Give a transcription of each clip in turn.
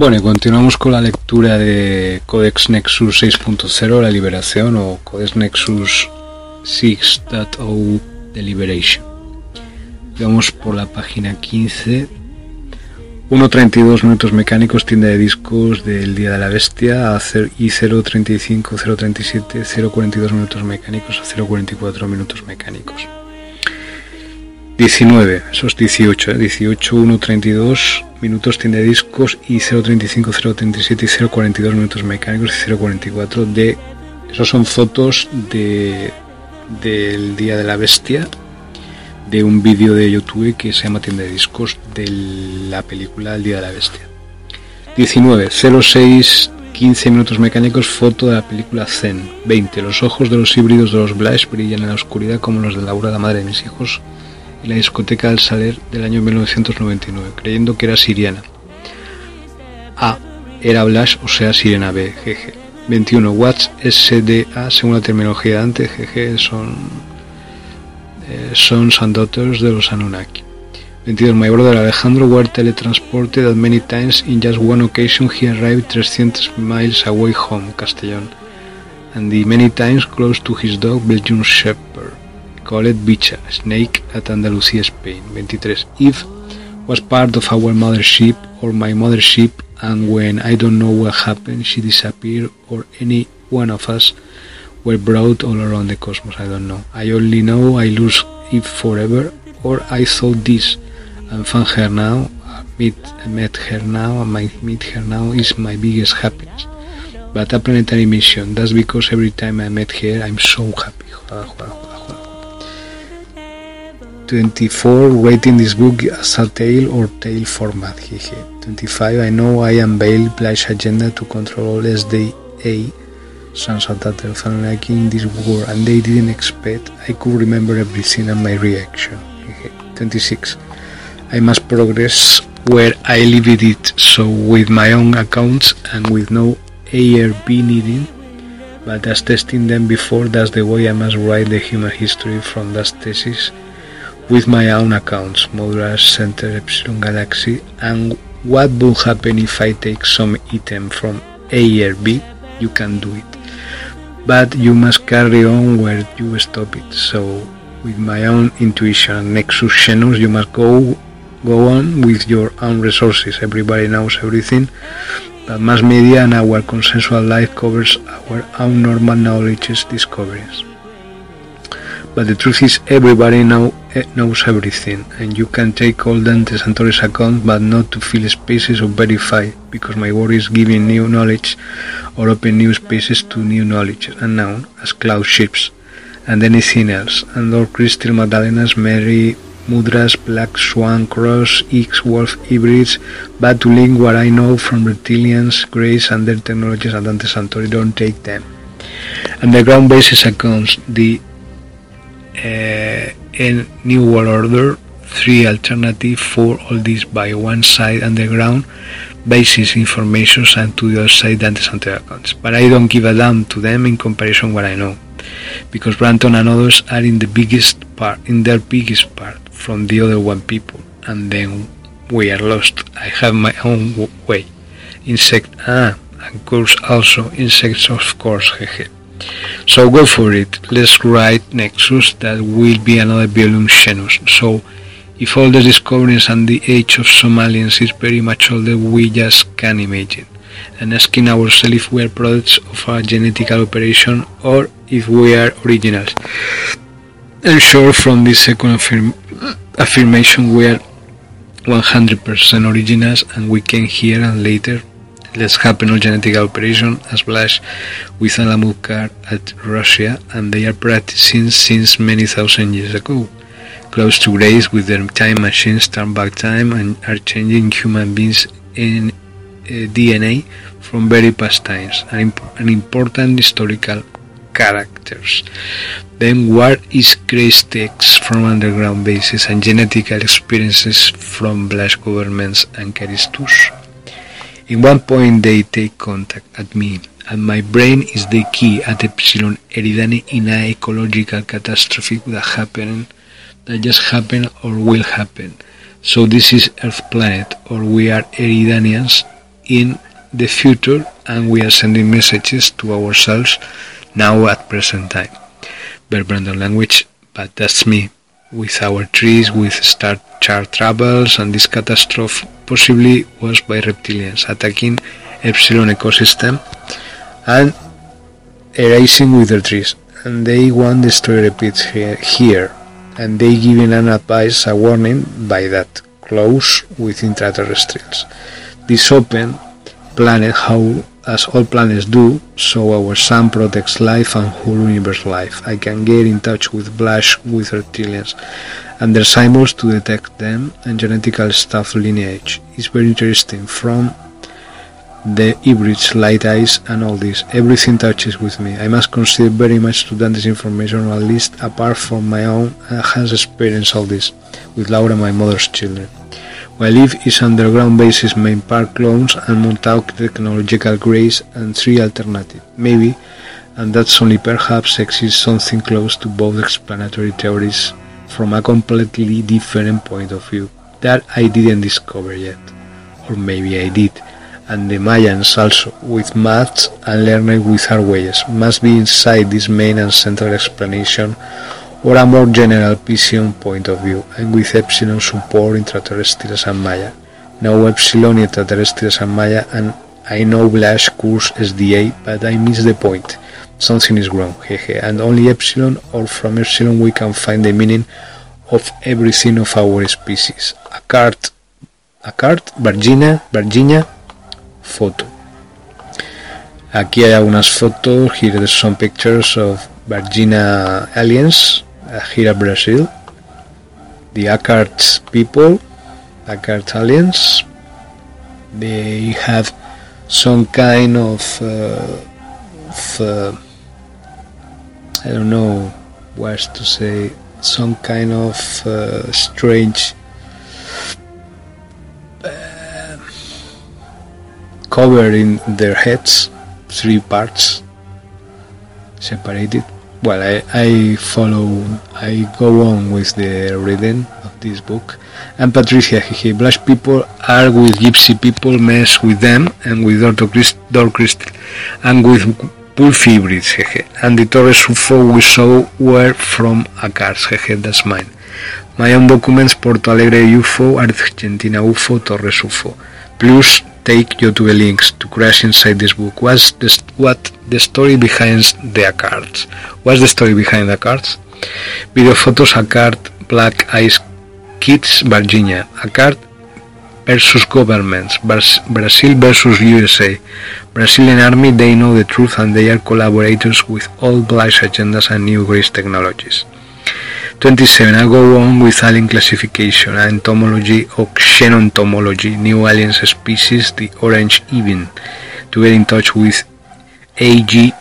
Bueno, y continuamos con la lectura de Codex Nexus 6.0, la liberación, o Codex Nexus 6.0 de Liberation. Vamos por la página 15. 1.32 minutos mecánicos, tienda de discos del Día de la Bestia, y 0.35, 0.37, 0.42 minutos mecánicos a 0.44 minutos mecánicos. 19, esos 18, 18, 1.32 minutos tiene discos y 0.35, 0.37 y 0.42 minutos mecánicos y 0.44 de... Esos son fotos de del Día de la Bestia de un vídeo de YouTube que se llama Tienda de Discos de la película El Día de la Bestia. 19, 06, 15 minutos mecánicos, foto de la película Zen. 20, los ojos de los híbridos de los Blash brillan en la oscuridad como los de Laura, la madre de mis hijos, la discoteca del Saler del año 1999, creyendo que era siriana. A. Era Blash, o sea, Sirena B, GG. 21. Watts SDA, según la terminología de antes, GG, son eh, Sons and Daughters de los Anunnaki. 22. My brother Alejandro were teletransported at many times. In just one occasion he arrived 300 miles away home, Castellón, and the many times close to his dog, Belgian Shepherd. Colette Bicha, Snake at Andalusia, Spain. 23. Eve was part of our mothership or my mothership, and when I don't know what happened, she disappeared, or any one of us were brought all around the cosmos. I don't know. I only know I lose Eve forever, or I thought this, and found her now. Meet, met her now, and my meet her now is my biggest happiness. But a planetary mission. That's because every time I met her, I'm so happy. Joder, joder, joder. 24 rating this book as a tale or tale format. Hehe. 25 I know I unveiled Black's agenda to control all SDA sons of that Anunnaki in this war, and they didn't expect I could remember everything and my reaction. Hehe. 26 I must progress where I left it, so with my own accounts and with no ARB needing, but as testing them before, that's the way I must write the human history from that thesis with my own accounts, Modular Center Epsilon Galaxy, and what will happen if I take some item from A or B? You can do it. But you must carry on where you stop it. So, with my own intuition Nexus Xenos, you must go go on with your own resources. Everybody knows everything, but mass media and our consensual life covers our own normal knowledge discoveries. But the truth is, everybody now eh, knows everything, and you can take all Dante Santori's account, but not to fill spaces or verify, because my work is giving new knowledge or open new spaces to new knowledge, unknown as cloud ships, and anything else, and all crystal Magdalenas, Mary, Mudras, Black Swan, Cross, X, Wolf, hybrids, but to link what I know from reptilians, Grace, and their technologies and Dante Santori, don't take them. Underground basis accounts, the uh, in New World Order three alternative for all this by one side underground basis information and to the other side Dante Center accounts. But I don't give a damn to them in comparison what I know. Because Branton and others are in the biggest part in their biggest part from the other one people and then we are lost. I have my own way. Insect ah and course also insects of course hehe. So go for it. Let's write Nexus. That will be another volume Xenus. So if all the discoveries and the age of Somalians is very much older, we just can imagine. And asking ourselves if we are products of a genetical operation or if we are originals. And sure, from this second affirm affirmation, we are 100% originals, and we can hear and later let's happen on genetic operation as as with Alamukar at Russia, and they are practicing since many thousand years ago. Close to grace with their time machines turn back time and are changing human beings in uh, DNA from very past times, an, imp an important historical characters. Then what is grace text from underground bases and genetical experiences from black governments and charistus? In one point they take contact at me, and my brain is the key at Epsilon Eridani in a ecological catastrophe that happened, that just happened or will happen. So this is Earth planet, or we are Eridanians in the future, and we are sending messages to ourselves now at present time. Brandon language, but that's me with our trees, with star chart travels, and this catastrophe possibly was by reptilians attacking Epsilon ecosystem and erasing with their trees. And they want the story repeats here, here, and they giving an advice, a warning by that close with intraterrestrials. This open planet how as all planets do, so our sun protects life and whole universe life. I can get in touch with Blash with reptilians and their symbols to detect them and genetical stuff lineage. It's very interesting from the hybrids, light eyes and all this. Everything touches with me. I must consider very much to this information, or at least apart from my own, uh, has experienced all this with Laura, my mother's children. I live is underground bases main park clones and Montauk technological grace and three alternative, maybe, and that's only perhaps exists something close to both explanatory theories from a completely different point of view that I didn't discover yet. Or maybe I did. And the Mayans also, with maths and learning with our ways, must be inside this main and central explanation or a more general vision point of view, and with Epsilon support intraterrestrials and Maya. Now Epsilon intraterrestrials and Maya, and I know Blash course SDA, but I miss the point. Something is wrong, hehe, and only Epsilon or from Epsilon we can find the meaning of everything of our species. A card, a card, Virginia, Virginia, photo. Aquí hay algunas fotos, here are some pictures of Virginia aliens here in Brazil, the Akart people, Akart aliens, they have some kind of, uh, of uh, I don't know what to say, some kind of uh, strange uh, cover in their heads, three parts separated well, I, I follow, I go on with the reading of this book. And Patricia, he, black people are with gypsy people, mess with them, and with Dor Crystal, and with wolf hybrids, and the Torres UFO we saw were from Akars, that's mine. My own documents, Porto Alegre UFO, Argentina UFO, Torres UFO. Plus take you to the links to crash inside this book. What's the, what the story behind the cards? What's the story behind the cards? Video photos a card Black Eyes Kids Virginia. A card versus governments. Brazil versus USA. Brazilian army they know the truth and they are collaborators with all black agendas and new grace technologies. 27. I go on with alien classification, entomology or xenontomology, new alien species, the orange even, to get in touch with A.J.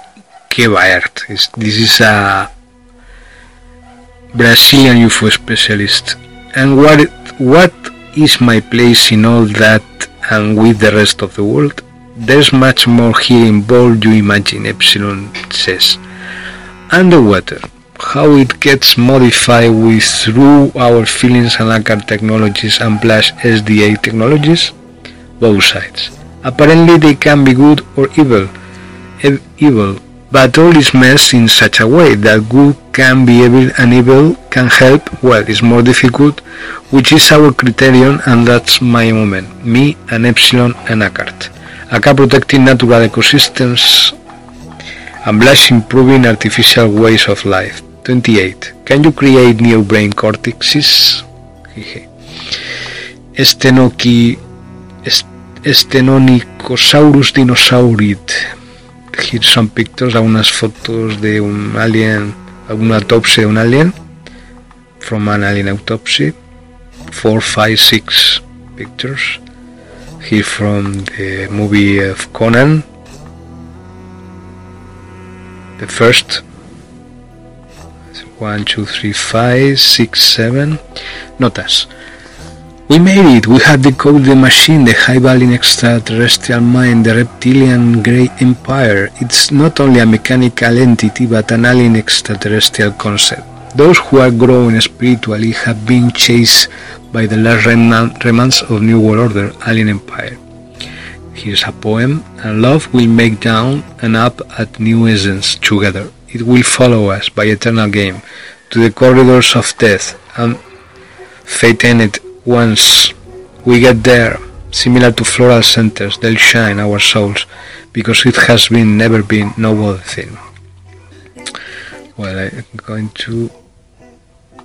Gevaerd. This is a Brazilian UFO specialist and what what is my place in all that and with the rest of the world? There's much more here involved you imagine, Epsilon says. Underwater, how it gets modified with through our feelings and ACAR technologies and plus SDA technologies? Both sides. Apparently they can be good or evil, evil, but all is messed in such a way that good can be evil and evil can help, well, it's more difficult, which is our criterion and that's my moment, me and Epsilon and ACART. ACA protecting natural ecosystems and Blush improving artificial ways of life. 28. Can you create new brain cortexes? Stenoki, Stenonicosaurus dinosaurid. Here some pictures, algunas fotos de un alien, una autopsia de un alien, from an alien autopsy. 4, 5, 6 pictures. Here from the movie of Conan. The first one, two, three, five, six, seven. Notas. We made it. We had decoded the machine, the high-value extraterrestrial mind, the reptilian grey empire. It's not only a mechanical entity, but an alien extraterrestrial concept. Those who are growing spiritually have been chased by the last remnants of New World Order, Alien Empire. Here's a poem, and love will make down and up at new essence together. It will follow us by eternal game to the corridors of death and fate in it once we get there, similar to floral centers, they'll shine our souls because it has been never been no other thing. Well, I'm going to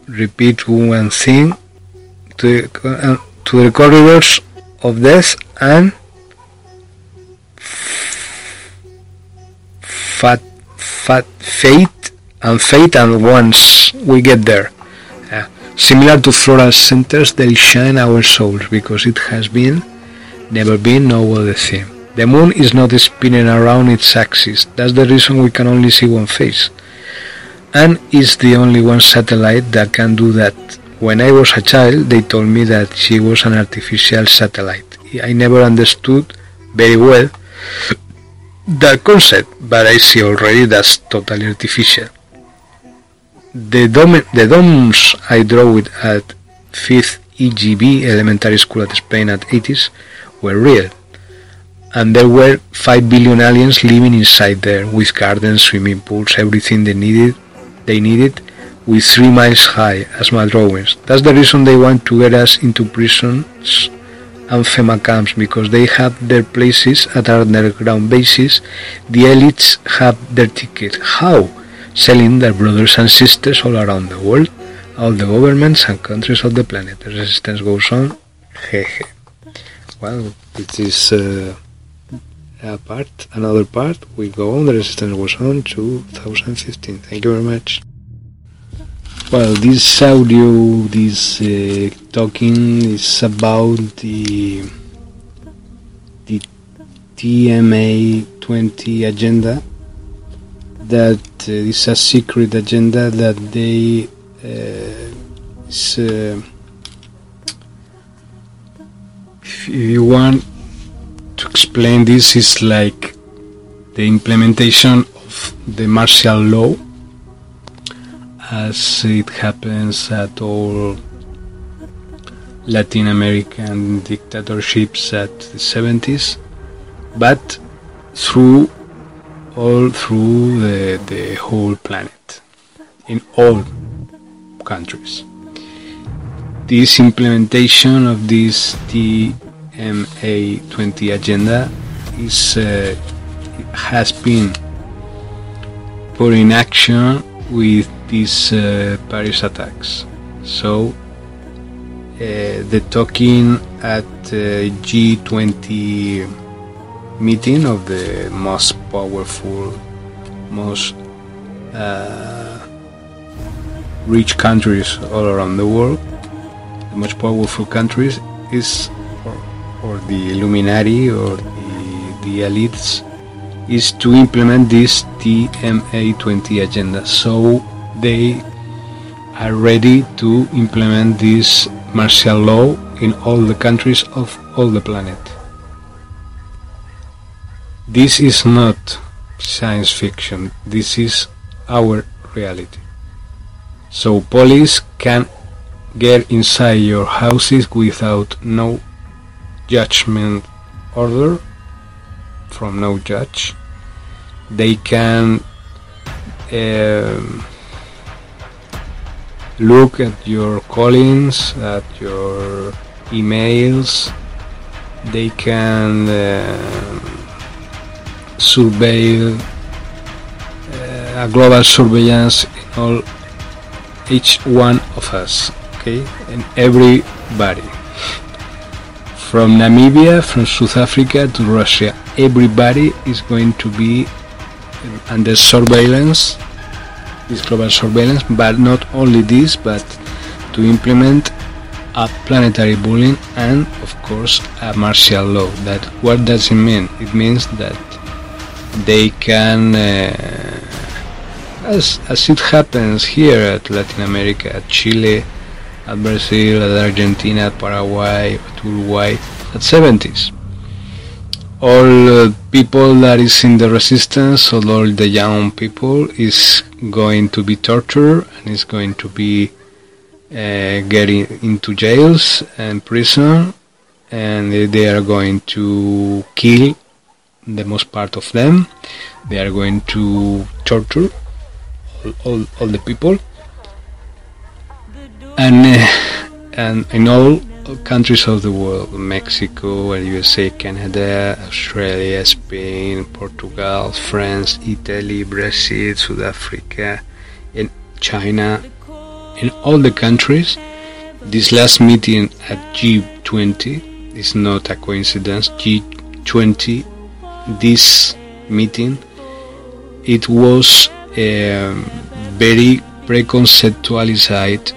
repeat one thing to, uh, to the corridors of death and fat fat fate and fate and once we get there. Uh, similar to floral centers they'll shine our souls because it has been never been no other thing. The moon is not spinning around its axis. That's the reason we can only see one face. And it's the only one satellite that can do that. When I was a child they told me that she was an artificial satellite. I never understood very well that concept, but I see already that's totally artificial. The, dome, the domes I drew it at 5th EGB elementary school at Spain at 80s were real. And there were 5 billion aliens living inside there with gardens, swimming pools, everything they needed, they needed with 3 miles high as my drawings. That's the reason they want to get us into prisons and FEMA camps because they have their places at our underground bases. The elites have their ticket. How? Selling their brothers and sisters all around the world, all the governments and countries of the planet. The resistance goes on. Hehe. Well, it is uh, a part, another part. We go on. The resistance goes on 2015. Thank you very much. Well, this audio, this uh, talking is about the the TMA 20 agenda. That uh, is a secret agenda that they uh, is, uh, if you want to explain this, is like the implementation of the martial law as it happens at all Latin American dictatorships at the 70s, but through all through the, the whole planet, in all countries. This implementation of this TMA 20 agenda is uh, has been put in action with these uh, Paris attacks. So uh, the talking at uh, G20 meeting of the most powerful, most uh, rich countries all around the world, the most powerful countries is, or, or the Illuminati or the, the elites, is to implement this TMA 20 agenda. So they are ready to implement this martial law in all the countries of all the planet. This is not science fiction, this is our reality. So police can get inside your houses without no judgment order from no judge. They can um, look at your callings, at your emails. They can uh, surveil uh, a global surveillance in all each one of us, okay, and everybody. From Namibia, from South Africa to Russia, everybody is going to be under surveillance this global surveillance, but not only this, but to implement a planetary bullying and, of course, a martial law. That what does it mean? It means that they can, uh, as as it happens here at Latin America, at Chile, at Brazil, at Argentina, at Paraguay, at Uruguay, at 70s all uh, people that is in the resistance or all the young people is going to be tortured and is going to be uh, getting into jails and prison. And they are going to kill the most part of them. They are going to torture all, all, all the people. And uh, and in all countries of the world Mexico, USA, Canada, Australia, Spain, Portugal, France, Italy, Brazil, South Africa, and China. In all the countries, this last meeting at G20 is not a coincidence. G20, this meeting, it was um, very preconceptualized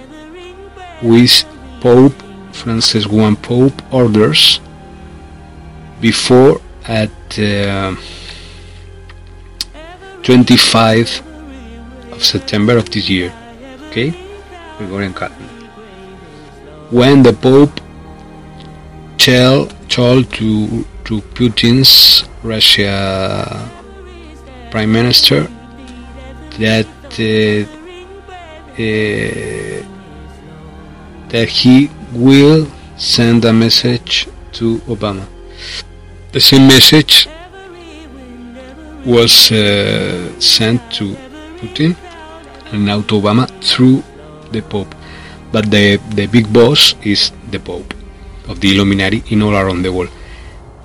with Pope Francis I Pope orders before at uh, 25 of September of this year. Okay, Gregorian calendar. When the Pope tell told to to Putin's Russia Prime Minister that uh, uh, that he will send a message to Obama. The same message was uh, sent to Putin and now to Obama through the Pope. But the, the big boss is the Pope of the Illuminati in all around the world.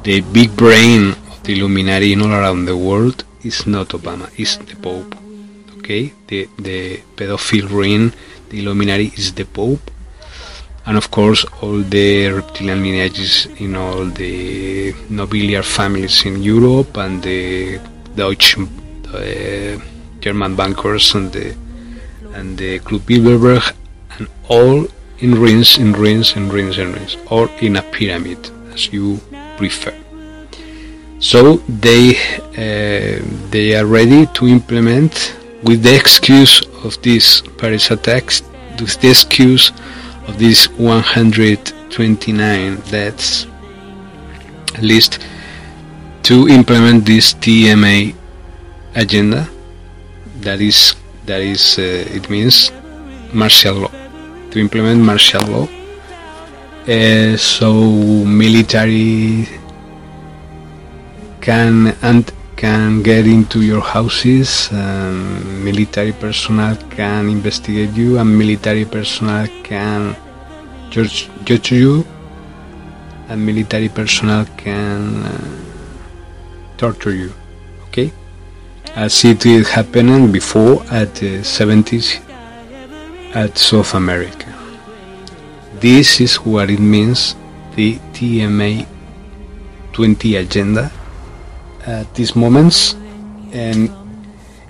The big brain of the Illuminati in all around the world is not Obama, it's the Pope. Okay? The, the pedophile ring, the Illuminati is the Pope and of course all the reptilian lineages in all the nobiliar families in Europe and the Deutsche uh, German bankers and the and the Club Bilderberg and all in rings, in rings, in rings, in rings, or in a pyramid as you prefer. So they uh, they are ready to implement with the excuse of this Paris attacks, with the excuse of these 129 deaths list to implement this TMA agenda that is that is uh, it means martial law to implement martial law. Uh, so military can and can get into your houses, um, military personnel can investigate you, and military personnel can judge, judge you, and military personnel can uh, torture you. Okay, as it is happening before at the 70s at South America. This is what it means the TMA 20 agenda at these moments, and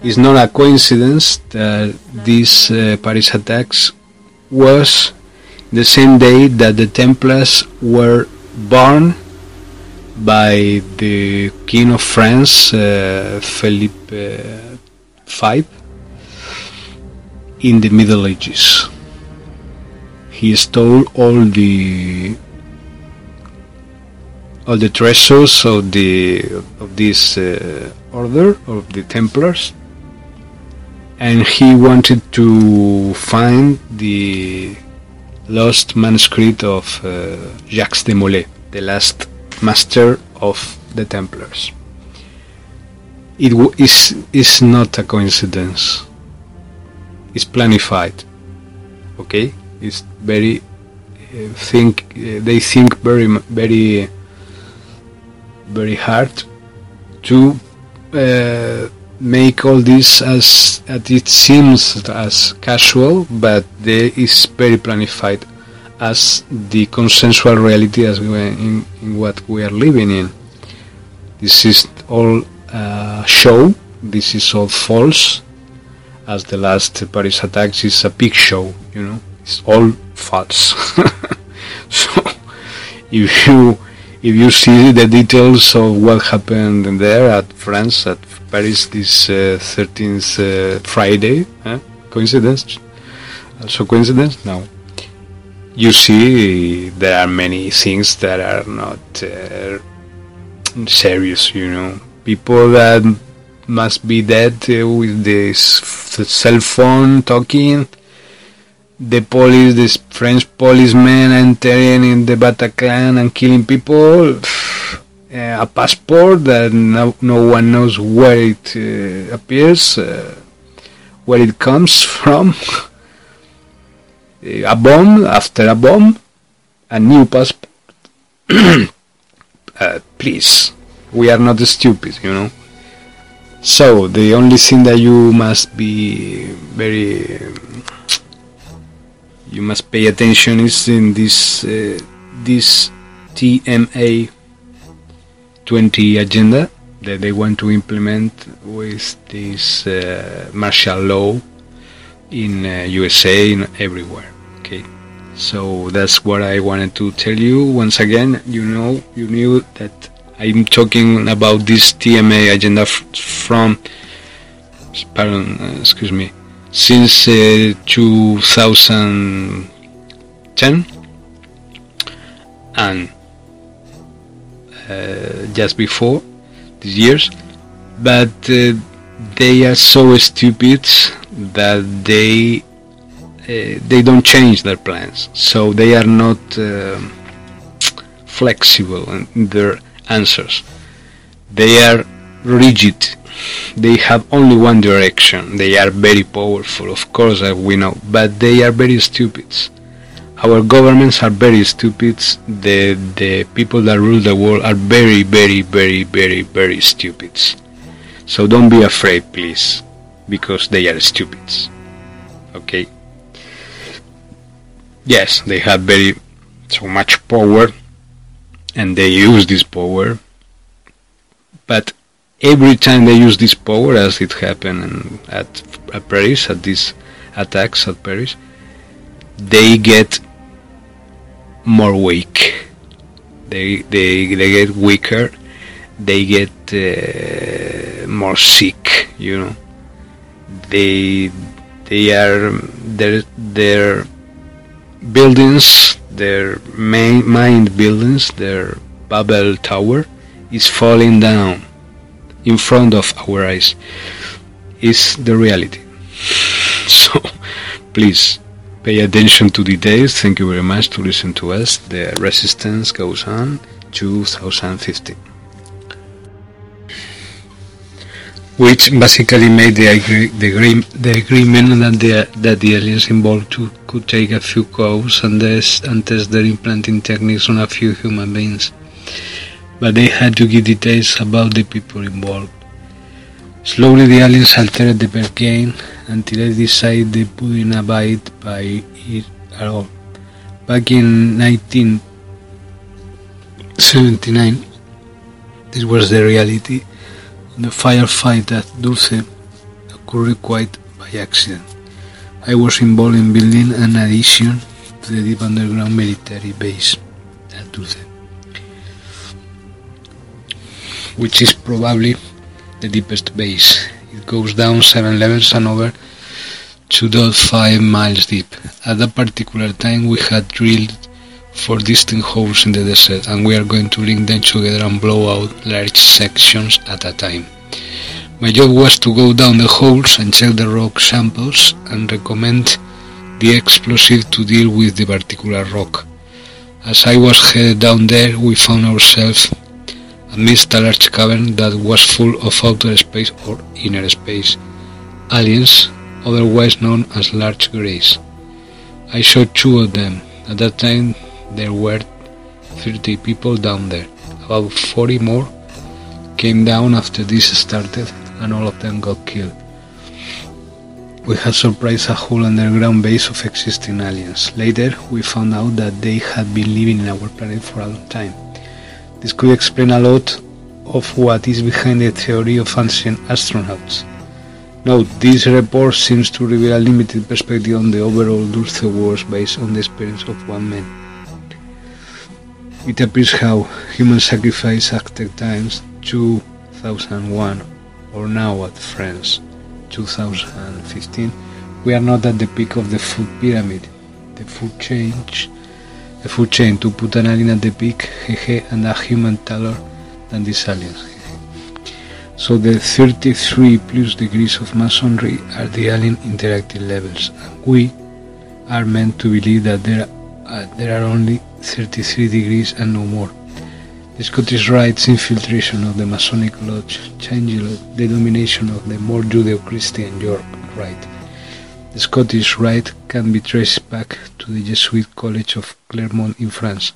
it's not a coincidence that these uh, Paris attacks was the same day that the Templars were born by the King of France, uh, Philippe uh, V, in the Middle Ages. he stole all the all the treasures of the of this uh, order of the Templars, and he wanted to find the lost manuscript of uh, Jacques de Molay, the last master of the Templars. It is is not a coincidence. It's planified. Okay, it's very uh, think uh, they think very very very hard to uh, make all this as, as it seems as casual, but there is very planified as the consensual reality as we in, in what we are living in. This is all uh, show. This is all false. As the last Paris attacks is a big show, you know, it's all false. so if you if you see the details of what happened there at France, at Paris this uh, 13th uh, Friday, eh? coincidence? Also coincidence? No. You see, there are many things that are not uh, serious, you know. People that must be dead uh, with this cell phone talking the police, this French policemen entering in the Bataclan and killing people, uh, a passport that no, no one knows where it uh, appears, uh, where it comes from, a bomb after a bomb, a new passport. please, we are not stupid, you know. So the only thing that you must be very you must pay attention is in this uh, this TMA 20 agenda that they want to implement with this uh, martial law in uh, USA and everywhere. Okay, so that's what I wanted to tell you. Once again, you know, you knew that I'm talking about this TMA agenda from. Pardon, uh, excuse me since uh, 2010 and uh, just before these years. But uh, they are so stupid that they uh, they don't change their plans. So they are not flexible in their answers. They are rigid they have only one direction. They are very powerful, of course, as we know, but they are very stupid. Our governments are very stupid. The the people that rule the world are very, very, very, very, very stupid. So don't be afraid, please, because they are stupid. Okay. Yes, they have very so much power, and they use this power, but every time they use this power, as it happened at, at Paris, at these attacks at Paris, they get more weak. They they they get weaker. They get uh, more sick. You know. They they are their their buildings, their main mind buildings, their Babel Tower is falling down in front of our eyes is the reality. So please pay attention to details. Thank you very much to listen to us. The resistance goes on 2015. Which basically made the, agree, the, the agreement that the, that the aliens involved to, could take a few cows and, this, and test their implanting techniques on a few human beings but they had to give details about the people involved. Slowly the aliens altered the bargain until they decided they wouldn't abide by it at all. Back in 1979, this was the reality. The firefight at Dulce occurred quite by accident. I was involved in building an addition to the deep underground military base at Dulce. Which is probably the deepest base. It goes down seven levels and over 2.5 miles deep. At that particular time we had drilled four distinct holes in the desert and we are going to link them together and blow out large sections at a time. My job was to go down the holes and check the rock samples and recommend the explosive to deal with the particular rock. As I was headed down there, we found ourselves amidst a large cavern that was full of outer space or inner space aliens, otherwise known as large greys. I saw two of them. At that time, there were 30 people down there. About 40 more came down after this started, and all of them got killed. We had surprised a whole underground base of existing aliens. Later, we found out that they had been living in our planet for a long time. This could explain a lot of what is behind the theory of ancient astronauts. Note, this report seems to reveal a limited perspective on the overall Dulce Wars based on the experience of one man. It appears how human sacrifice acted times 2001 or now at France 2015 we are not at the peak of the food pyramid. The food change the food chain to put an alien at the peak, hehe, and a human taller than these aliens. So the 33 plus degrees of masonry are the alien interactive levels, and we are meant to believe that there, uh, there are only 33 degrees and no more. The Scottish Rite's infiltration of the Masonic Lodge changed the domination of the more Judeo-Christian York Rite. The Scottish Rite can be traced back to the Jesuit College of Clermont in France,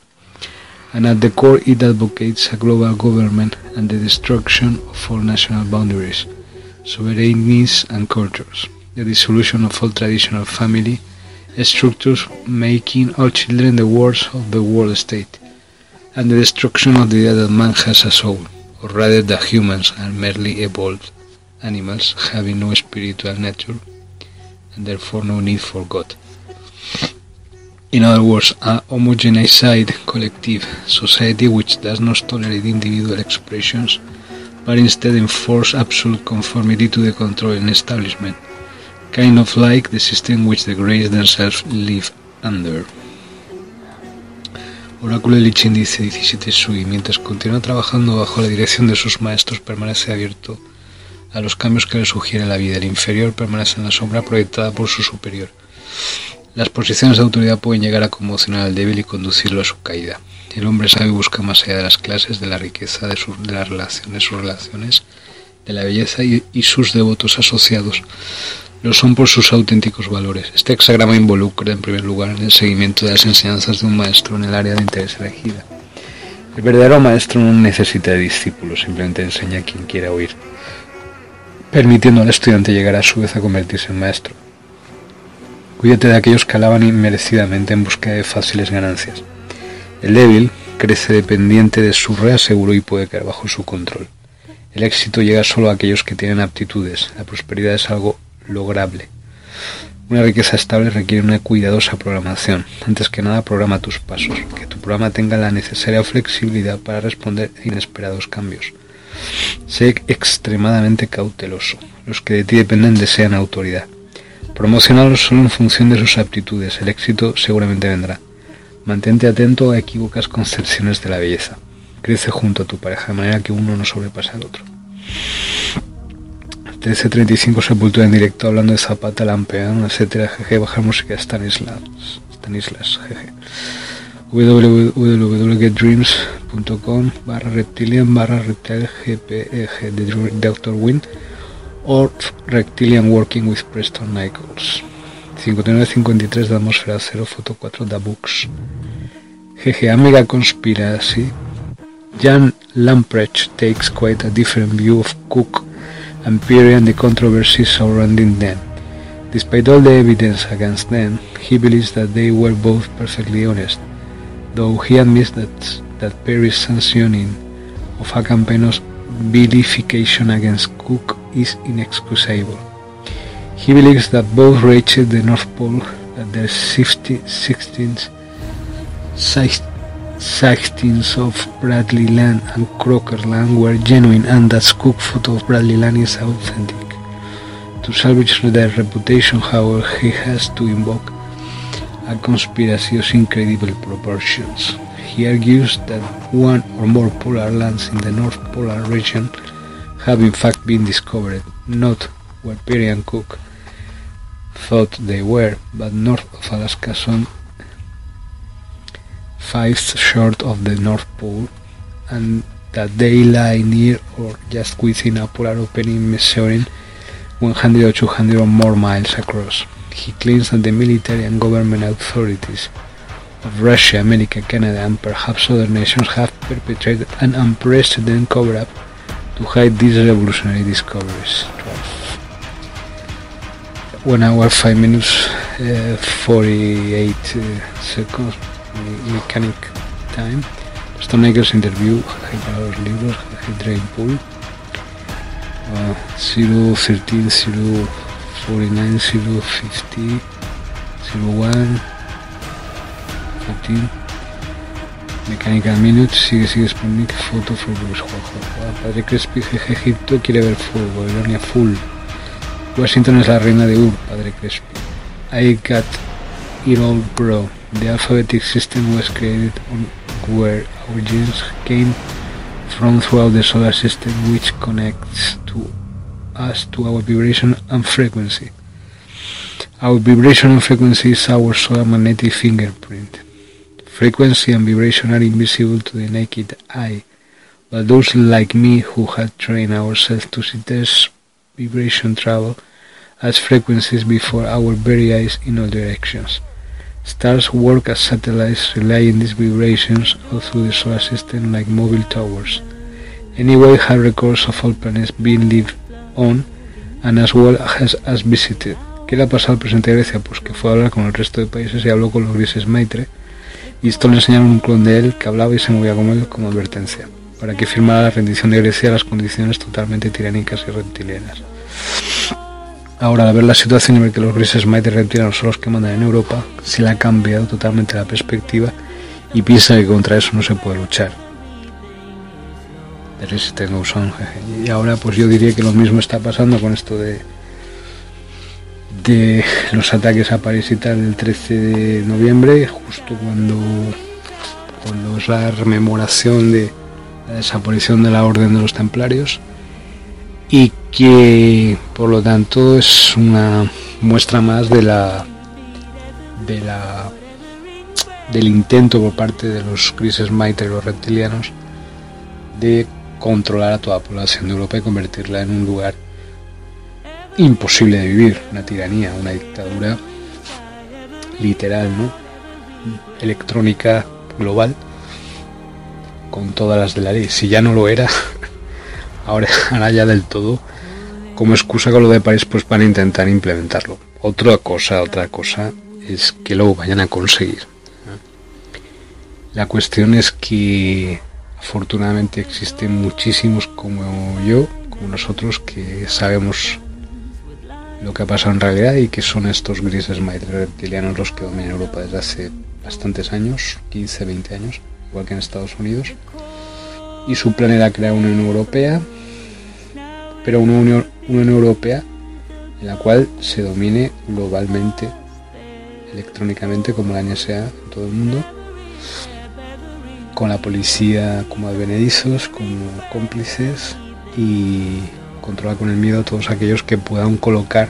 and at the core it advocates a global government and the destruction of all national boundaries, sovereignties and cultures, the dissolution of all traditional family structures, making all children the wards of the world state, and the destruction of the idea that man has a soul, or rather that humans are merely evolved animals having no spiritual nature therefore no need for God. In other words, a homogenized collective society which does not tolerate individual expressions but instead enforce absolute conformity to the controlling establishment, kind of like the system which the Greys themselves live under. Oráculo de Lichin dice 17 Sui, mientras continúa trabajando bajo la dirección de sus maestros, permanece abierto a los cambios que le sugiere la vida. El inferior permanece en la sombra proyectada por su superior. Las posiciones de autoridad pueden llegar a conmocionar al débil y conducirlo a su caída. El hombre sabe busca más allá de las clases, de la riqueza, de, de las relaciones, sus relaciones, de la belleza y, sus devotos asociados. Lo son por sus auténticos valores. Este hexagrama involucra, en primer lugar, el seguimiento de las enseñanzas de un maestro en el área de interés elegida. El verdadero maestro no necesita de discípulos, simplemente enseña a quien quiera oír permitiendo al estudiante llegar a su vez a convertirse en maestro. Cuídate de aquellos que alaban inmerecidamente en busca de fáciles ganancias. El débil crece dependiente de su reaseguro y puede caer bajo su control. El éxito llega solo a aquellos que tienen aptitudes. La prosperidad es algo lograble. Una riqueza estable requiere una cuidadosa programación. Antes que nada, programa tus pasos. Que tu programa tenga la necesaria flexibilidad para responder a inesperados cambios. Sé extremadamente cauteloso. Los que de ti dependen desean autoridad. Promocionalos solo en función de sus aptitudes. El éxito seguramente vendrá. Mantente atento a equívocas concepciones de la belleza. Crece junto a tu pareja de manera que uno no sobrepase al otro. 1335 Sepultura en directo hablando de Zapata, Lampeán, etcétera, jeje, bajar música Stanislas, Stanislas, jeje www.getdreams.com barra reptilian barra reptile gpg de Dr. Win or Reptilian Working with Preston Nichols 5953 de Atmósfera 0 Foto 4 da Books GG Amiga Conspiracy Jan Lamprecht takes quite a different view of Cook and Peary and the controversies surrounding them. Despite all the evidence against them, he believes that they were both perfectly honest though he admits that, that Peary's sanctioning of a campaign vilification against Cook is inexcusable. He believes that both reached the North Pole at their 16th sightings of Bradley Land and Crocker Land were genuine and that Cook photo of Bradley Land is authentic. To salvage their reputation, however, he has to invoke a conspiracy of incredible proportions. He argues that one or more polar lands in the North Polar region have in fact been discovered, not where Peary and Cook thought they were, but north of Alaska, some five short of the North Pole, and that they lie near or just within a polar opening measuring 100 or 200 or more miles across. He claims that the military and government authorities of Russia, America, Canada, and perhaps other nations have perpetrated an unprecedented cover-up to hide these revolutionary discoveries. 1 hour 5 minutes uh, 48 uh, seconds mechanic time Stoneacres interview los libros Drain Pool uh, 0, 13, 0, 49, 0, 50, 01, 14, Mechanical Minutes, sigue, sigue Sputnik, foto, Full, Padre Crespi, Egipto, quiere ver full, Babilonia full. Washington es la reina de Ur, Padre Crespi. I got it all bro. The alphabetic system was created on where our genes came from throughout the solar system which connects to us to our vibration and frequency. Our vibration and frequency is our solar magnetic fingerprint. Frequency and vibration are invisible to the naked eye, but those like me who have trained ourselves to see this vibration travel as frequencies before our very eyes in all directions. Stars work as satellites relaying these vibrations all through the solar system like mobile towers. Anyway, have records of all planets being lived on and as visited. ¿Qué le ha pasado al presidente de Grecia? Pues que fue a hablar con el resto de países y habló con los grises Maitre y esto le enseñaron un clon de él que hablaba y se movía como él como advertencia, para que firmara la rendición de Grecia a las condiciones totalmente tiránicas y reptilianas. Ahora, al ver la situación y ver que los grises Maitre reptilianos son los que mandan en Europa, se le ha cambiado totalmente la perspectiva y piensa que contra eso no se puede luchar Resistance Goes Y ahora pues yo diría que lo mismo está pasando con esto de de los ataques a París y tal del 13 de noviembre, justo cuando, cuando es la rememoración de la desaparición de la Orden de los Templarios y que por lo tanto es una muestra más de la de la del intento por parte de los crisis Mitre los reptilianos de controlar a toda la población de Europa y convertirla en un lugar imposible de vivir, una tiranía, una dictadura literal, ¿no? Electrónica global, con todas las de la ley. Si ya no lo era, ahora, ahora ya del todo, como excusa con lo de París, pues van a intentar implementarlo. Otra cosa, otra cosa es que lo vayan a conseguir. La cuestión es que Afortunadamente existen muchísimos como yo, como nosotros, que sabemos lo que ha pasado en realidad y que son estos grises maestros reptilianos los que dominan Europa desde hace bastantes años, 15, 20 años, igual que en Estados Unidos. Y su plan era crear una Unión Europea, pero una Unión, una Unión Europea en la cual se domine globalmente, electrónicamente, como la NSA en todo el mundo con la policía como advenedizos, como cómplices y controlar con el miedo a todos aquellos que puedan colocar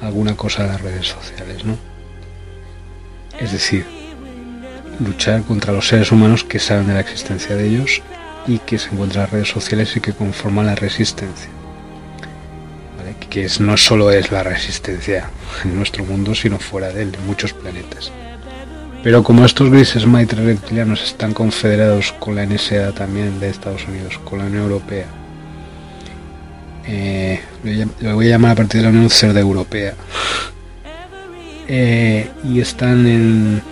alguna cosa en las redes sociales, ¿no? Es decir, luchar contra los seres humanos que saben de la existencia de ellos y que se encuentran en las redes sociales y que conforman la resistencia. Que no solo es la resistencia en nuestro mundo, sino fuera de él, en muchos planetas. Pero como estos grises maitres reptilianos están confederados con la NSA también de Estados Unidos, con la Unión Europea, eh, lo voy a llamar a partir de la Unión Cerda Europea, eh, y están en,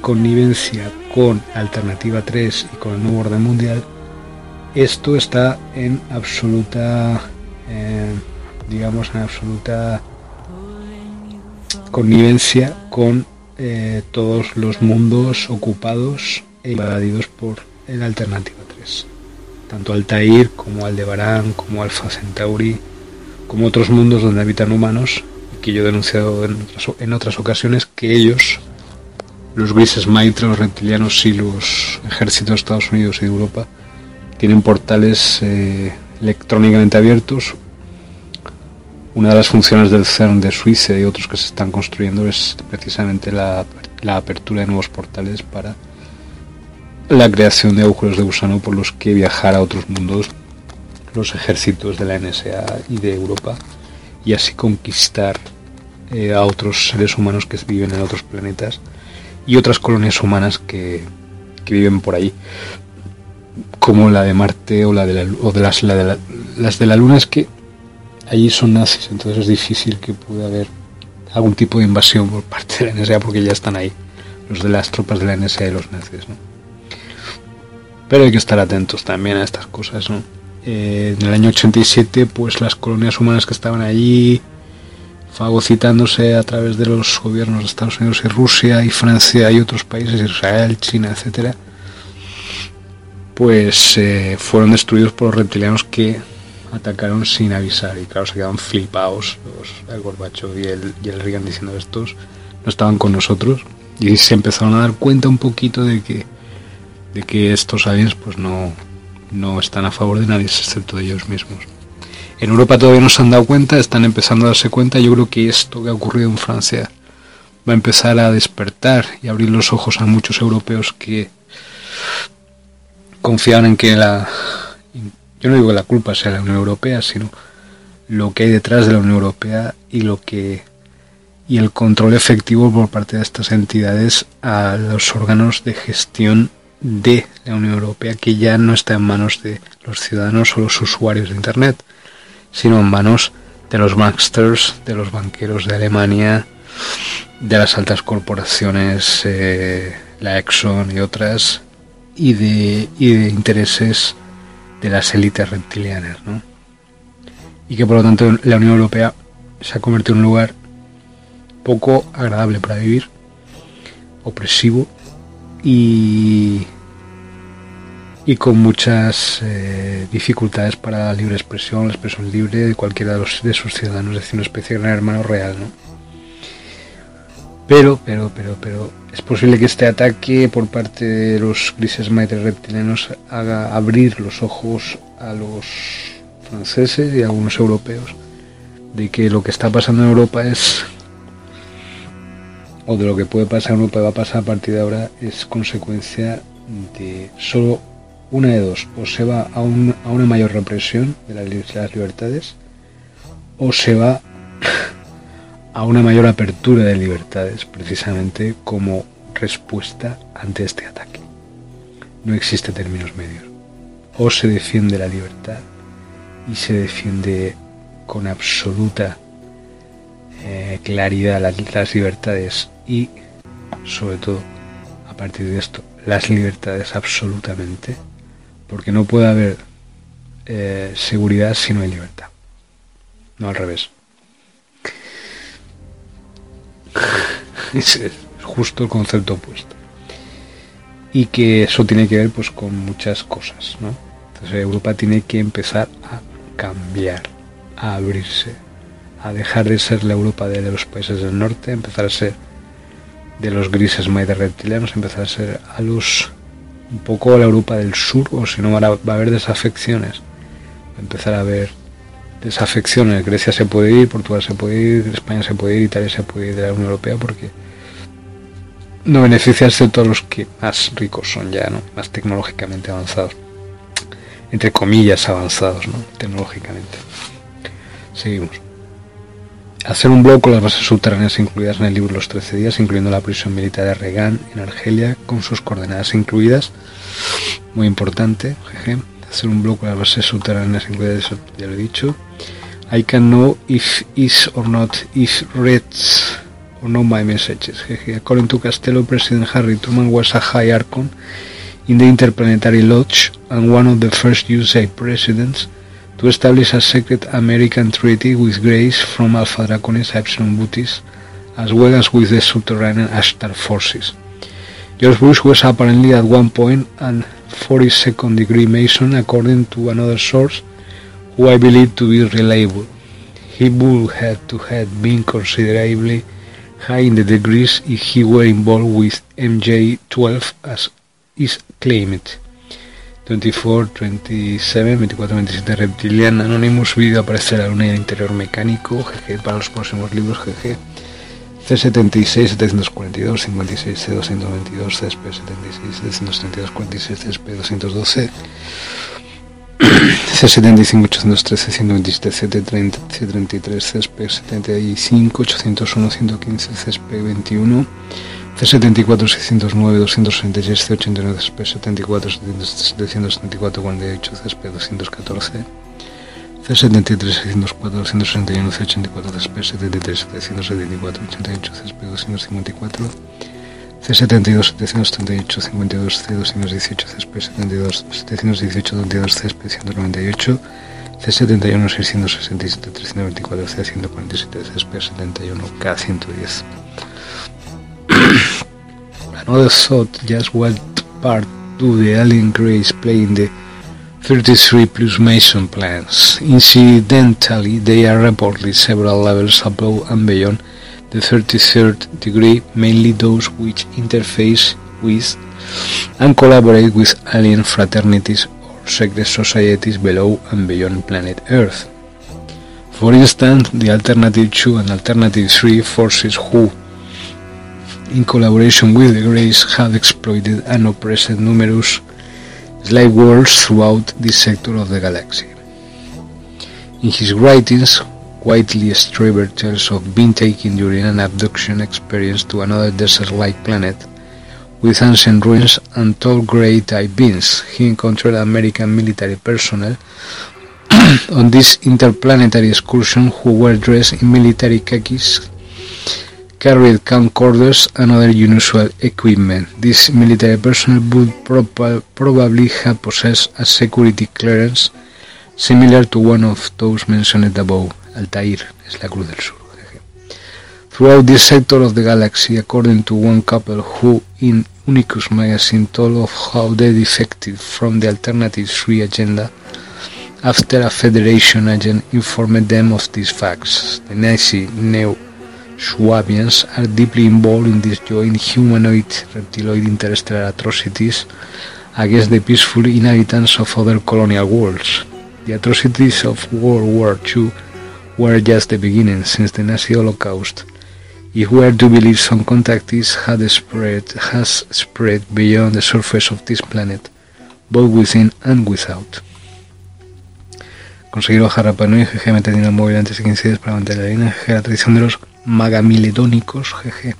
connivencia con Alternativa 3 y con el nuevo orden mundial, esto está en absoluta, eh, digamos, en absoluta connivencia con eh, todos los mundos ocupados e invadidos por el Alternativa 3. Tanto Altair como Aldebarán, como Alpha Centauri, como otros mundos donde habitan humanos, que yo he denunciado en otras, en otras ocasiones, que ellos, los grises maitre, los reptilianos y los ejércitos de Estados Unidos y de Europa, tienen portales eh, electrónicamente abiertos. Una de las funciones del CERN de Suiza y otros que se están construyendo es precisamente la, la apertura de nuevos portales para la creación de agujeros de gusano por los que viajar a otros mundos los ejércitos de la NSA y de Europa y así conquistar eh, a otros seres humanos que viven en otros planetas y otras colonias humanas que, viven por ahí como la de Marte o la de, la, de las, de las de la Luna. Es que allí son nazis entonces es difícil que pueda haber algún tipo de invasión por parte de la NSA porque ya están ahí los de las tropas de la NSA y los nazis ¿no? pero hay que estar atentos también a estas cosas ¿no? Eh, en el año 87 pues las colonias humanas que estaban allí fagocitándose a través de los gobiernos de Estados Unidos y Rusia y Francia y otros países, Israel, China, etcétera, pues eh, fueron destruidos por los reptilianos que atacaron sin avisar y claro se quedaron flipados el Gorbachev y el, y el Reagan diciendo estos no estaban con nosotros y se empezaron a dar cuenta un poquito de que de que estos aliens pues no no están a favor de nadie excepto de ellos mismos. En Europa todavía no se han dado cuenta, están empezando a darse cuenta. Yo creo que esto que ha ocurrido en Francia va a empezar a despertar y abrir los ojos a muchos europeos que confiaban en que la... Yo no digo que la culpa sea la Unión Europea, sino lo que hay detrás de la Unión Europea y lo que y el control efectivo por parte de estas entidades a los órganos de gestión de la Unión Europea que ya no está en manos de los ciudadanos o los usuarios de Internet, sino en manos de los banksters, de los banqueros de Alemania, de las altas corporaciones, eh, la Exxon y otras, y de, y de intereses de las élites reptilianas. ¿no? Y que por lo tanto la Unión Europea se ha convertido en un lugar poco agradable para vivir, opresivo y, y con muchas eh, dificultades para la libre expresión, la expresión libre de cualquiera de, los, de sus ciudadanos, es decir, una especie de gran hermano real. ¿no? Pero, pero, pero, pero, es posible que este ataque por parte de los grises maestros reptilianos haga abrir los ojos a los franceses y a algunos europeos de que lo que está pasando en Europa es o de lo que puede pasar en Europa va a pasar a partir de ahora es consecuencia de solo una de dos, o se va a, a una mayor represión de las, libertades, o se va a una mayor apertura de libertades, precisamente como respuesta ante este ataque. No existe términos medios. O se defiende la libertad y se defiende con absoluta eh, claridad las, libertades y sobre todo a partir de esto las libertades absolutamente porque no puede haber eh, seguridad si no hay libertad no al revés es justo el concepto opuesto y que eso tiene que ver pues con muchas cosas ¿no? entonces Europa tiene que empezar a cambiar a abrirse a dejar de ser la Europa de los países del norte empezar a ser de los grises de reptilianos empezar a ser a los un poco la Europa del sur o si no va a, haber desafecciones va a desafecciones Grecia se puede ir Portugal se puede ir España se puede ir Italia se puede ir de la Unión Europea porque no beneficia excepto a los que más ricos son ya no más tecnológicamente avanzados. Entre comillas avanzados no tecnológicamente. Seguimos. Hacer un blog con las bases subterráneas incluidas en el libro Los 13 días, incluyendo la prisión militar de Regan en Argelia, con sus coordenadas incluidas. Muy importante, jeje. Hacer un bases subterráneas incluidas, eso ya lo he dicho. I can know if is or not if reads or not my messages. According to Castello, President Harry Truman was a high archon in the Interplanetary Lodge and one of the first USA presidents to establish a secret American treaty with Grace from Alpha Draconis Epsilon Bootis, as well as with the subterranean Ashtar forces. George Bush was apparently at one point an 42nd degree Mason, according to another source, who I believe to be reliable. he would have to have been considerably high in the degrees if he were involved with MJ12 as is claimed. 24, 27, 24, 27 Reptilian Anonymous Video aparece la luna y el interior mecánico, GG para los próximos libros, GG. C76, 742, 56, C222, CSP 76, 732, 46, CSP 212. C75, 813, 127, C30, C33, CSP 75, 801, 115, CSP 21. C74, 609, 266, C89, CSP 74, 774, 48, CSP 214. C73, 604, 261, C84, CSP 73, 774, 88, CSP 254. C72, 738, 52, C218, CSP 72, 718, 22, CSP 198. C71, 667, 324, C147, CSP 71, K110. Another thought just what part do the alien grays play in the 33 plus Mason plans. Incidentally, they are reportedly several levels above and beyond the 33rd degree, mainly those which interface with and collaborate with alien fraternities or secret societies below and beyond planet Earth. For instance, the Alternative 2 and Alternative 3 forces who in collaboration with the Greys, have exploited and oppressed numerous slave worlds throughout this sector of the galaxy. In his writings, Whitley Strieber tells of being taken during an abduction experience to another desert-like planet with ancient ruins and tall grey type beings. He encountered American military personnel on this interplanetary excursion who were dressed in military khakis carried camcorders and other unusual equipment. This military personnel would prob probably have possessed a security clearance similar to one of those mentioned above. Altair es la Cruz del Sur. Throughout this sector of the galaxy, according to one couple who in Unicus magazine told of how they defected from the Alternative 3 agenda after a Federation agent informed them of these facts. The Nazi neo Swabians are deeply involved in these joint humanoid reptiloid interstellar atrocities against the peaceful inhabitants of other colonial worlds. The atrocities of World War II were just the beginning since the Nazi Holocaust. If we are to believe some contactees had spread, has spread beyond the surface of this planet, both within and without. Conseguir bajar Rapa Nui, GG meter móvil antes de 15 días para mantener la línea, la tradición de los magamiledónicos, GG.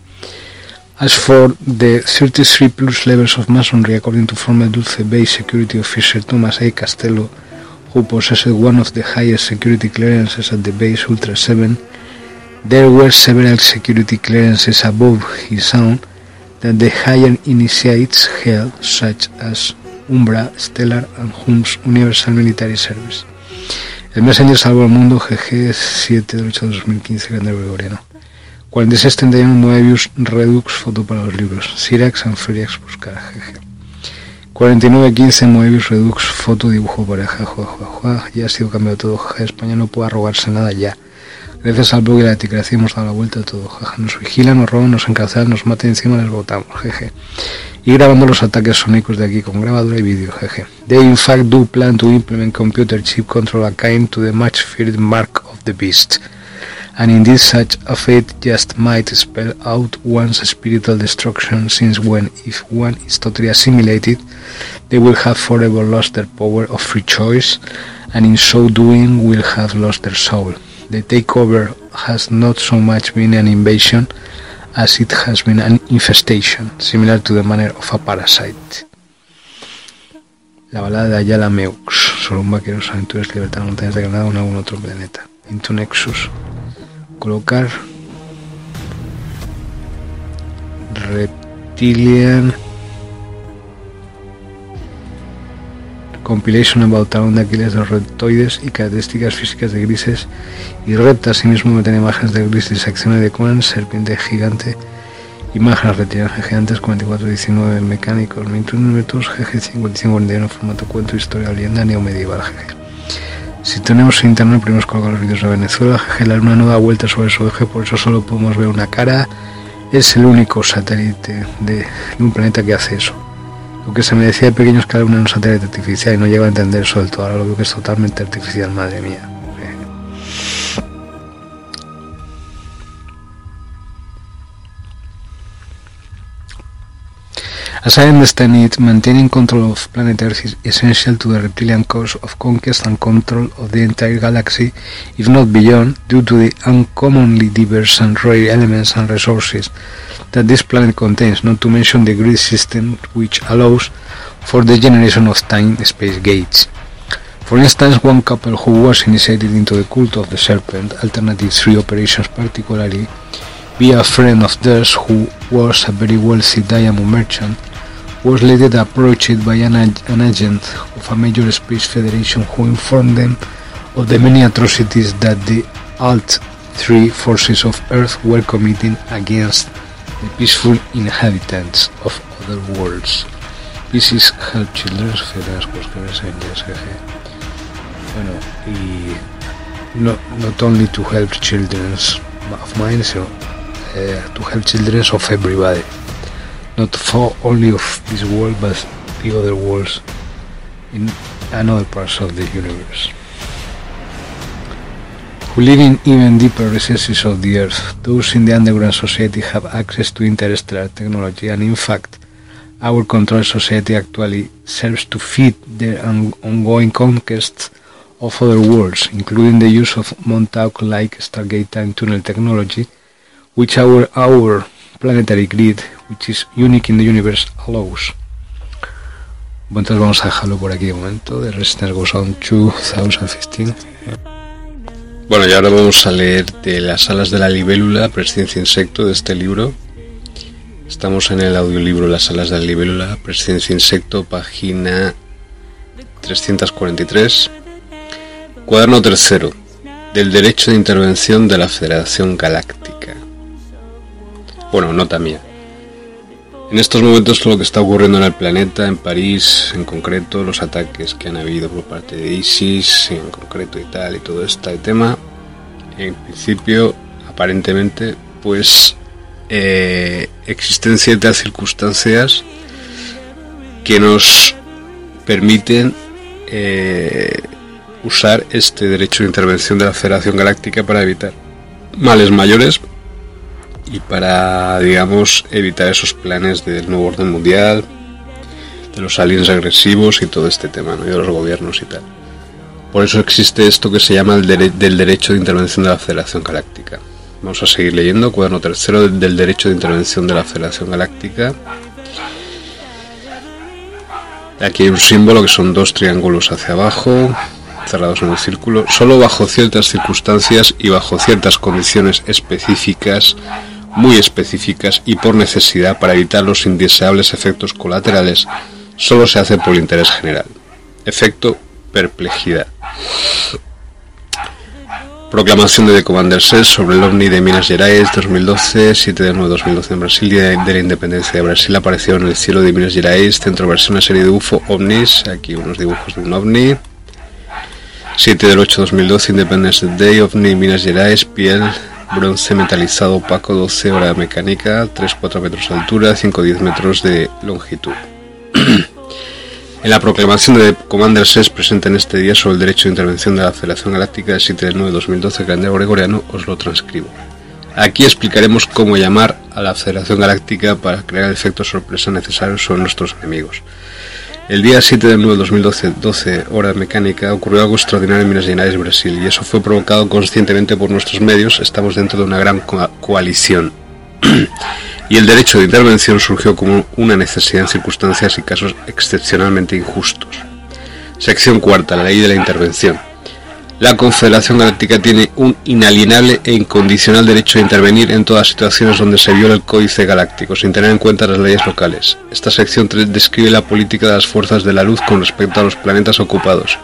As for the 33 plus levels of masonry, according to former Dulce Bay security officer Thomas A. Castello, who possessed one of the highest security clearances at the base Ultra 7, there were several security clearances above his own that the higher initiates held, such as Umbra, Stellar and Hume's Universal Military Service. El Messenger salvó al mundo GG 7 de 8 de 2015, Grande Gregoriano. 4631 Moebius Redux, foto para los libros. Sirax and Feriax buscar. 4915 Moebius Redux, foto dibujo juá, juá, juá. Ya ha sido cambiado todo, jaja. España no puede arrogarse nada ya. Gracias al blog y la etiquetación hemos dado la vuelta a todo, jaja. Nos vigilan, nos roban, nos encarcelan, nos matan encima les votamos, jeje. Y grabando los ataques sónicos de aquí con grabadora y vídeo, jeje. They in fact do plan to implement computer chip control akin to the much feared mark of the beast. And indeed such a fate just might spell out one's spiritual destruction since when, if one is totally assimilated, they will have forever lost their power of free choice and in so doing will have lost their soul. The takeover has not so much been an invasion as it has been an infestation, similar to the manner of a parasite. La balada de Ayala Meux, solo un vaquero, aventuras, libertad, montañas de Granada, en algún otro planeta. Into Nexus. Colocar Reptilian Compilation about Talón de Aquiles de los reptoides y características físicas de grises y reptas. Asimismo, meten imágenes de grises, secciones de Conan, serpiente gigante, imágenes retiradas gigantes 44-19 mecánicos, 21 metros, GG 55-41 formato cuento, historia, leyenda, neomedieval. Si tenemos internet, primero colocar los vídeos de Venezuela, dar una nueva vuelta sobre su eje, por eso solo podemos ver una cara. Es el único satélite de, un planeta que hace eso. Lo que se me decía de pequeño es que era un satélite artificial y no llego a entender eso del todo. Ahora lo veo que es totalmente artificial, madre mía. As I understand it, maintaining control of planet Earth is essential to the reptilian cause of conquest and control of the entire galaxy, if not beyond, due to the uncommonly diverse and rare elements and resources that this planet contains, not to mention the grid system which allows for the generation of time-space gates. For instance, one couple who was initiated into the cult of the serpent, Alternative 3 operations particularly, via a friend of theirs who was a very wealthy diamond merchant, was later approached by an, an agent of a major space federation who informed them of the many atrocities that the Alt-3 forces of Earth were committing against the peaceful inhabitants of other worlds. This is Help Children's Bueno, y no, not only to help children of mine, so uh, to help children of everybody not for only of this world but the other worlds in another parts of the universe. Who live in even deeper recesses of the earth, those in the underground society have access to interstellar technology and in fact our control society actually serves to feed their ongoing conquests of other worlds, including the use of Montauk-like Stargate time tunnel technology, which our, our planetary grid which is unique in the universe allows. Bueno, entonces vamos a dejarlo por aquí de momento. The Resistance goes on 2015. Bueno, y ahora vamos a leer de las alas de la libélula, Presciencia Insecto, de este libro. Estamos en el audiolibro Las alas de la libélula, Presciencia Insecto, página 343. Cuaderno tercero, del derecho de intervención de la Federación Galáctica. Bueno, nota mía. En estos momentos lo que está ocurriendo en el planeta, en París en concreto, los ataques que han habido por parte de ISIS en concreto y tal, y todo este tema, en principio, aparentemente, pues eh, existen ciertas circunstancias que nos permiten eh, usar este derecho de intervención de la Federación Galáctica para evitar males mayores y para, digamos, evitar esos planes del nuevo orden mundial, de los aliens agresivos y todo este tema, ¿no? y de los gobiernos y tal. Por eso existe esto que se llama el del derecho de intervención de la Federación Galáctica. Vamos a seguir leyendo, cuaderno tercero del derecho de intervención de la Federación Galáctica. Aquí hay un símbolo que son dos triángulos hacia abajo, cerrados en un círculo. Solo bajo ciertas circunstancias y bajo ciertas condiciones específicas muy específicas y por necesidad para evitar los indeseables efectos colaterales, solo se hace por interés general. Efecto perplejidad. Proclamación de The Commander 6 sobre el OVNI de Minas Gerais 2012, 7 de 9 de 2012 en Brasil, Día de la Independencia de Brasil, apareció en el cielo de Minas Gerais, centro versión una serie de UFO OVNIs, aquí unos dibujos de un OVNI. 7 del 8 de 2012, Independence Day, OVNI Minas Gerais, piel bronce metalizado opaco 12 horas mecánica, 3-4 metros de altura, 5-10 metros de longitud. en la proclamación de Commander 6 presente en este día sobre el derecho de intervención de la Federación Galáctica del 7 de 9 de 2012, calendario gregoriano, os lo transcribo. Aquí explicaremos cómo llamar a la Federación Galáctica para crear el efecto sorpresa necesario sobre nuestros enemigos. El día 7 de 9 de 2012, 12 horas mecánica, ocurrió algo extraordinario en Minas Gerais, Brasil, y eso fue provocado conscientemente por nuestros medios. Estamos dentro de una gran coalición. y el derecho de intervención surgió como una necesidad en circunstancias y casos excepcionalmente injustos. Sección cuarta, la ley de la intervención. La Confederación Galáctica tiene un inalienable e incondicional derecho a intervenir en todas situaciones donde se viola el Códice Galáctico, sin tener en cuenta las leyes locales. Esta sección describe la política de las fuerzas de la luz con respecto a los planetas ocupados.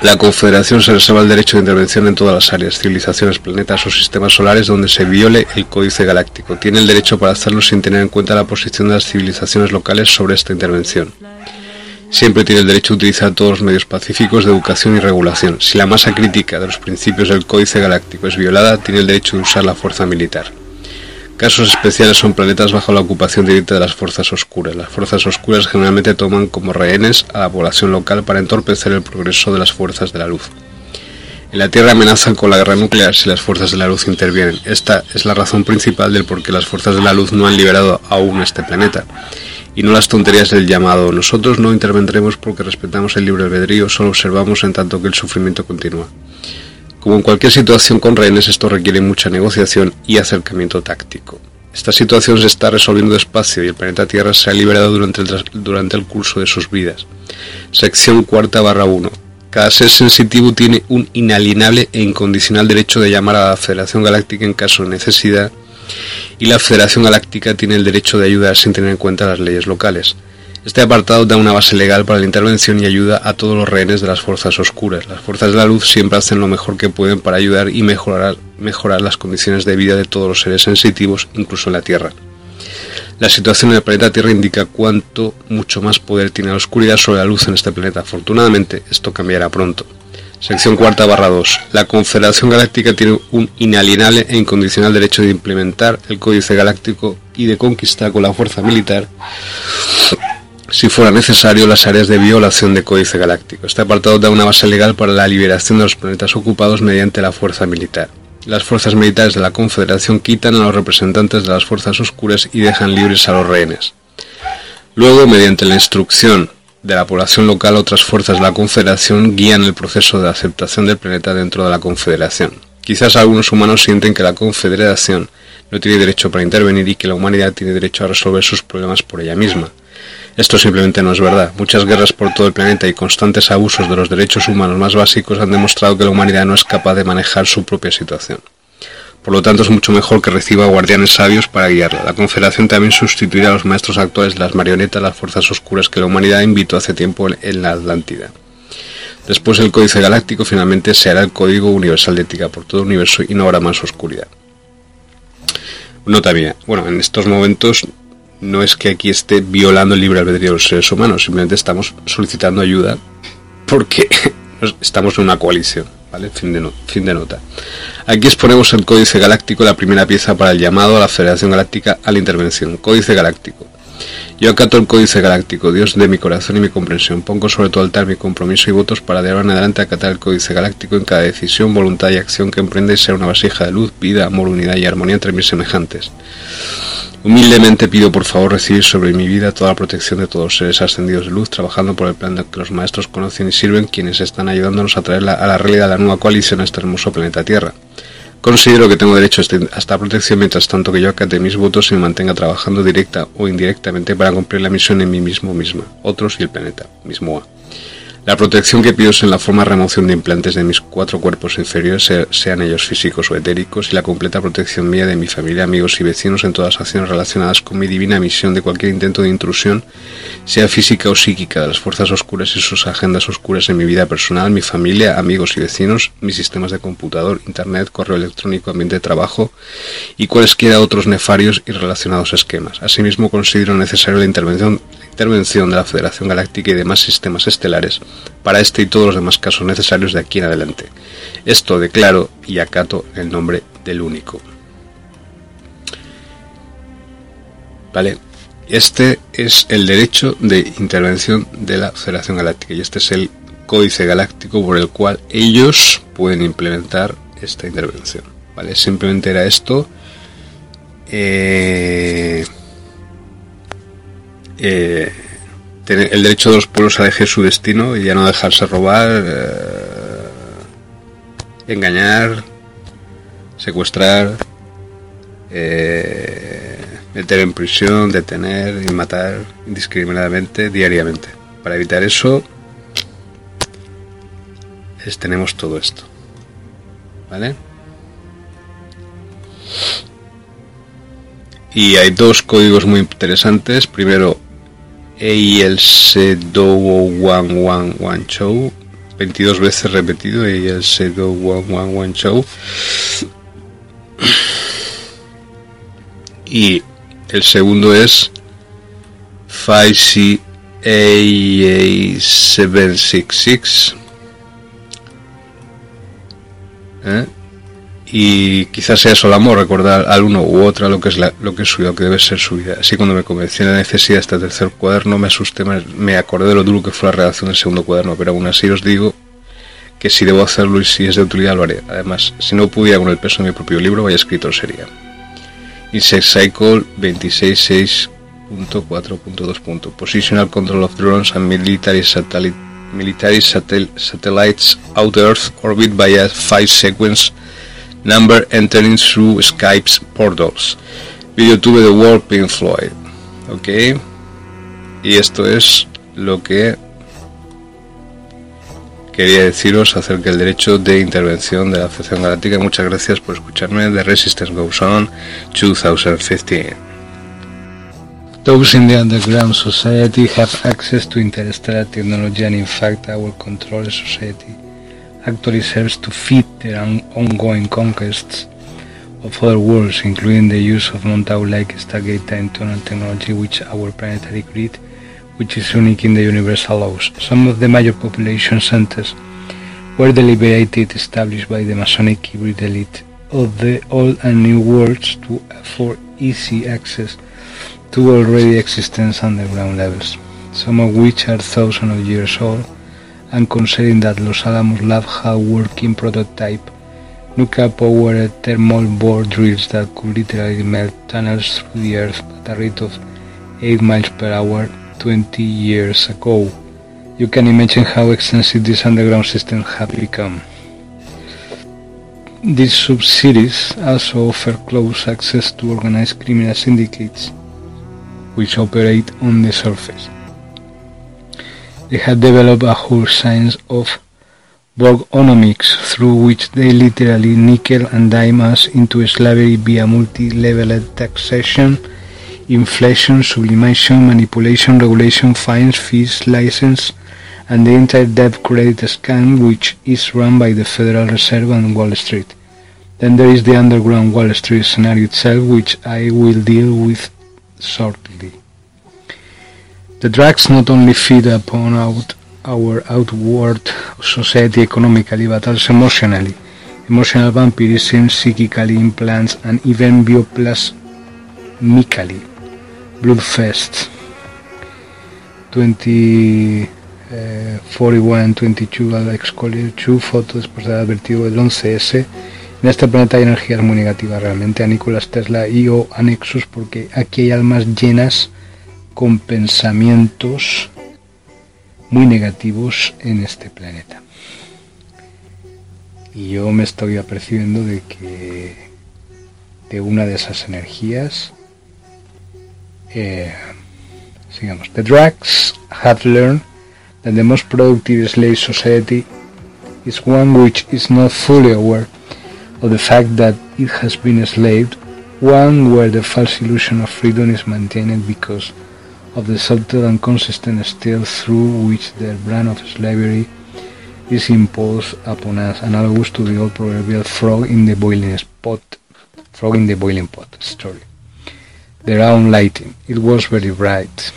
La Confederación se reserva el derecho de intervención en todas las áreas, civilizaciones, planetas o sistemas solares donde se viole el Códice Galáctico. Tiene el derecho para hacerlo sin tener en cuenta la posición de las civilizaciones locales sobre esta intervención siempre tiene el derecho a utilizar todos los medios pacíficos de educación y regulación. Si la masa crítica de los principios del Códice Galáctico es violada, tiene el derecho de usar la fuerza militar. Casos especiales son planetas bajo la ocupación directa de las fuerzas oscuras. Las fuerzas oscuras generalmente toman como rehenes a la población local para entorpecer el progreso de las fuerzas de la luz. En la Tierra amenazan con la guerra nuclear si las fuerzas de la luz intervienen. Esta es la razón principal del por qué las fuerzas de la luz no han liberado aún este planeta. Y no las tonterías del llamado. Nosotros no intervendremos porque respetamos el libre albedrío, solo observamos en tanto que el sufrimiento continúa. Como en cualquier situación con rehenes, esto requiere mucha negociación y acercamiento táctico. Esta situación se está resolviendo despacio y el planeta Tierra se ha liberado durante el, durante el curso de sus vidas. Sección cuarta barra 1. Cada ser sensitivo tiene un inalienable e incondicional derecho de llamar a la Federación Galáctica en caso de necesidad y la Federación Galáctica tiene el derecho de ayudar sin tener en cuenta las leyes locales. Este apartado da una base legal para la intervención y ayuda a todos los rehenes de las fuerzas oscuras. Las fuerzas de la luz siempre hacen lo mejor que pueden para ayudar y mejorar, mejorar las condiciones de vida de todos los seres sensitivos, incluso en la Tierra. La situación en el planeta Tierra indica cuánto mucho más poder tiene la oscuridad sobre la luz en este planeta. Afortunadamente, esto cambiará pronto. Sección cuarta barra 2. La Confederación Galáctica tiene un inalienable e incondicional derecho de implementar el Códice Galáctico y de conquistar con la fuerza militar, si fuera necesario, las áreas de violación de Códice Galáctico. Este apartado da una base legal para la liberación de los planetas ocupados mediante la fuerza militar. Las fuerzas militares de la Confederación quitan a los representantes de las fuerzas oscuras y dejan libres a los rehenes. Luego, mediante la instrucción de la población local, otras fuerzas de la Confederación guían el proceso de aceptación del planeta dentro de la Confederación. Quizás algunos humanos sienten que la Confederación no tiene derecho para intervenir y que la humanidad tiene derecho a resolver sus problemas por ella misma. Esto simplemente no es verdad. Muchas guerras por todo el planeta y constantes abusos de los derechos humanos más básicos han demostrado que la humanidad no es capaz de manejar su propia situación. Por lo tanto, es mucho mejor que reciba guardianes sabios para guiarla. La Confederación también sustituirá a los maestros actuales las marionetas, las fuerzas oscuras que la humanidad invitó hace tiempo en la Atlántida. Después el Códice Galáctico finalmente se hará el Código Universal de Ética por todo el universo y no habrá más oscuridad. Nota bien, bueno, en estos momentos no es que aquí esté violando el libre albedrío de los seres humanos, simplemente estamos solicitando ayuda porque estamos en una coalición, ¿vale? Fin de, fin de nota. Aquí exponemos el Códice Galáctico, la primera pieza para el llamado a la Federación Galáctica a la intervención. Códice Galáctico. Yo acato el Códice Galáctico, Dios de mi corazón y mi comprensión. Pongo sobre tu altar mi compromiso y votos para de ahora en adelante acatar el Códice Galáctico en cada decisión, voluntad y acción que emprende y ser una vasija de luz, vida, amor, unidad y armonía entre mis semejantes. Humildemente pido por favor recibir sobre mi vida toda la protección de todos los seres ascendidos de luz, trabajando por el plan de que los maestros conocen y sirven, quienes están ayudándonos a traer a la realidad la nueva coalición a este hermoso planeta Tierra. Considero que tengo derecho este, a esta protección mientras tanto que yo acate mis votos y me mantenga trabajando directa o indirectamente para cumplir la misión en mí mismo misma, otros y el planeta, mismo A. La protección que pido es en la forma de remoción de implantes de mis cuatro cuerpos inferiores, sean ellos físicos o etéricos, y la completa protección mía de mi familia, amigos y vecinos en todas acciones relacionadas con mi divina misión de cualquier intento de intrusión, sea física o psíquica, de las fuerzas oscuras y sus agendas oscuras en mi vida personal, mi familia, amigos y vecinos, mis sistemas de computador, internet, correo electrónico, ambiente de trabajo y cualesquiera otros nefarios y relacionados esquemas. Asimismo, considero necesaria la intervención intervención de la Federación Galáctica y demás sistemas estelares para este y todos los demás casos necesarios de aquí en adelante. Esto declaro y acato el nombre del único. Vale, este es el derecho de intervención de la Federación Galáctica y este es el códice galáctico por el cual ellos pueden implementar esta intervención. Vale, simplemente era esto. Eh, eh, el derecho de los pueblos a elegir su destino y ya no dejarse robar, eh, engañar, secuestrar, eh, meter en prisión, detener y matar indiscriminadamente diariamente. Para evitar eso, tenemos todo esto. ¿Vale? Y hay dos códigos muy interesantes. Primero, ALC Do One One One Show 22 veces repetido ALC Do One One One Show y el segundo es 5C AA766. ¿Eh? Y quizás sea el amor, recordar al uno u otra lo que es lo que es su vida, lo que debe ser su vida. Así cuando me convencí de la necesidad de este tercer cuaderno me asusté, me, acordé de lo duro que fue la redacción del segundo cuaderno, pero aún así os digo que si debo hacerlo y si es de utilidad lo haré. Además, si no pudiera con el peso de mi propio libro, vaya escritor sería. Insect Cycle 266.4.2. Positional Control of Drones and Military Satellite military satellites out Earth orbit via five sequence number entering through Skype's portals. YouTube The World Pink Floyd. Ok. Y esto es lo que quería deciros acerca del derecho de intervención de la Federación Galáctica. Muchas gracias por escucharme. The Resistance Goes On 2015. Those in the underground society have access to interstellar technology and in fact our control society actually serves to feed their ongoing conquests of other worlds, including the use of Montauk-like Stargate time tunnel technology which our planetary grid, which is unique in the universe, allows. Some of the major population centers were deliberately established by the Masonic hybrid elite of the old and new worlds to afford easy access to already existent underground levels, some of which are thousands of years old and considering that Los Alamos Lab had working prototype nuclear-powered thermal bore drills that could literally melt tunnels through the earth at a rate of 8 miles per hour 20 years ago. You can imagine how extensive this underground system have become. These subsidies also offer close access to organized criminal syndicates, which operate on the surface. They had developed a whole science of Borgonomics through which they literally nickel and dime us into slavery via multi-leveled taxation, inflation, sublimation, manipulation, regulation, fines, fees, license, and the entire debt credit scam which is run by the Federal Reserve and Wall Street. Then there is the underground Wall Street scenario itself which I will deal with shortly. The drugs not only feed upon our outward society economically but also emotionally. Emotional vampirism, psychically implants, and even bioplasmically. Bloodfest 20, 41 22 Alex Collier 2 foto después de haber advertido el 11S en este planeta hay energías muy negativas realmente a Nicolás Tesla y o anexos porque aquí hay almas llenas con pensamientos muy negativos en este planeta. Y yo me estoy apercibiendo de que de una de esas energías, eh, sigamos, the drugs have learned that the most productive slave society is one which is not fully aware of the fact that it has been enslaved, one where the false illusion of freedom is maintained because of the subtle and consistent steel through which the brand of slavery is imposed upon us, analogous to the old proverbial frog in the boiling pot, frog in the boiling pot story. Their own lighting, it was very bright.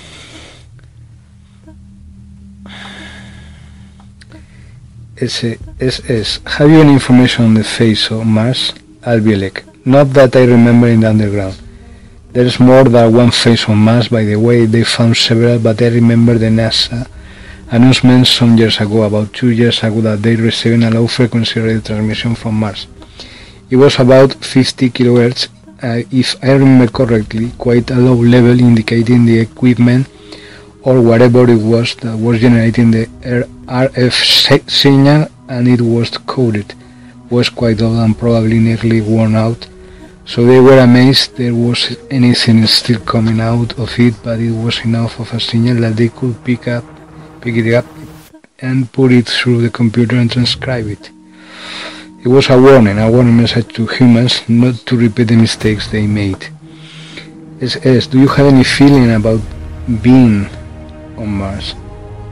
SSS, have you any information on the face of Mars? Al Bielek, not that I remember in the underground. There's more than one face on Mars, by the way, they found several, but I remember the NASA announcement some years ago, about two years ago, that they received a low frequency radio transmission from Mars. It was about 50 kilohertz, uh, if I remember correctly, quite a low level indicating the equipment or whatever it was that was generating the RF signal and it was coded. Was quite old and probably nearly worn out so they were amazed there was anything still coming out of it, but it was enough of a signal that they could pick up, pick it up, and put it through the computer and transcribe it. It was a warning, a warning message to humans not to repeat the mistakes they made. SS, do you have any feeling about being on Mars?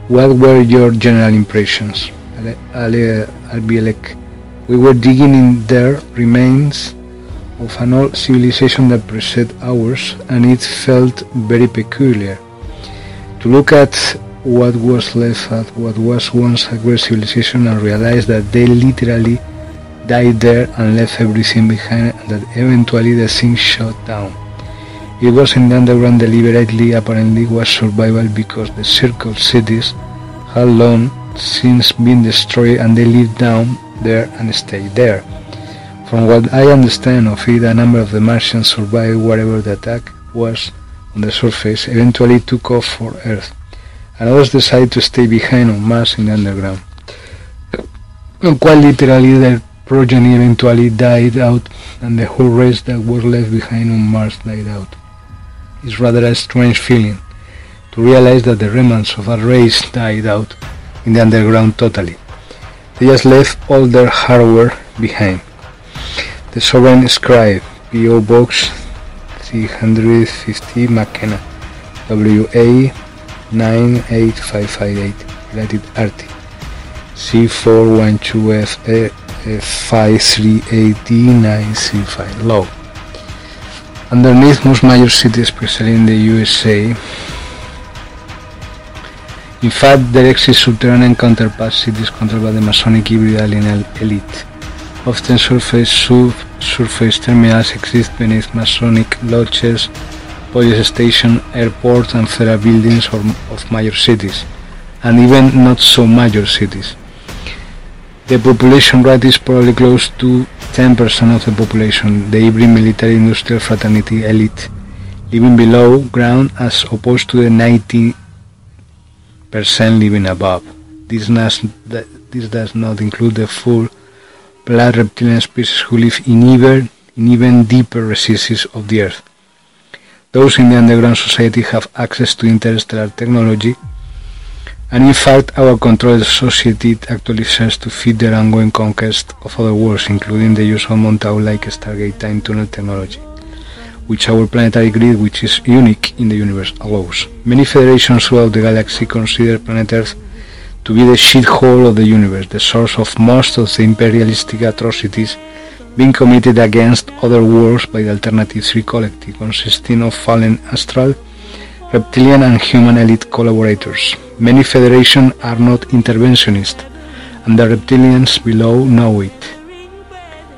What were your general impressions? Ale, Al Bielek, we were digging in their remains of an old civilization that preceded ours, and it felt very peculiar. to look at what was left at what was once a great civilization and realize that they literally died there and left everything behind and that eventually the thing shut down. It was in the underground deliberately apparently was survival because the circle cities had long since been destroyed and they lived down there and stayed there. From what I understand of it, a number of the Martians survived whatever the attack was on the surface, eventually took off for Earth, and others decided to stay behind on Mars in the underground. Quite literally, their progeny eventually died out, and the whole race that was left behind on Mars died out. It's rather a strange feeling to realize that the remnants of a race died out in the underground totally. They just left all their hardware behind. The Sovereign Scribe, P.O. Box 350 McKenna, WA 98558, United Arctic, C412F 538D935, low. Underneath most major cities, especially in the USA, in fact, there exist subterranean counterparts cities controlled by the Masonic hybrid alien elite. Often surface subsurface terminals exist beneath Masonic lodges, police stations, airports and federal buildings of major cities, and even not so major cities. The population rate is probably close to 10% of the population, the hybrid military industrial fraternity elite, living below ground as opposed to the 90 percent living above. This this does not include the full blood reptilian species who live in even, in even deeper recesses of the Earth. Those in the underground society have access to interstellar technology, and in fact our controlled society actually serves to feed their ongoing conquest of other worlds, including the use of Montauk-like Stargate time tunnel technology which our planetary grid, which is unique in the universe, allows. Many federations throughout the galaxy consider planet Earth to be the shithole of the universe, the source of most of the imperialistic atrocities being committed against other worlds by the Alternative 3 Collective, consisting of fallen astral, reptilian and human elite collaborators. Many federations are not interventionist, and the reptilians below know it,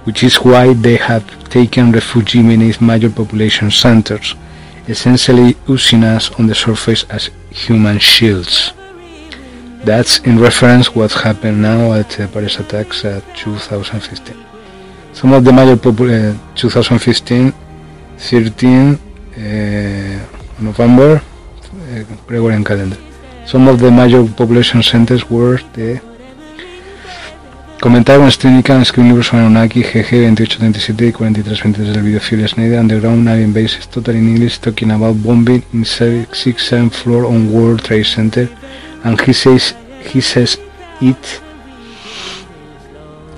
which is why they have taken refuge in beneath major population centers, essentially using us on the surface as human shields. That's in reference what happened now at the Paris attacks at 2015. Some of the major uh, 2015, 13 uh, November, uh, Gregorian calendar. Some of the major population centers were the Comentar con Strenica, escribe un libro sobre Anunnaki, GG 2837 y 4323 del video Phil Snyder, Underground Alien Bases, Total in English, talking about bombing in 6th, 7th floor on World Trade Center, and he says, he says it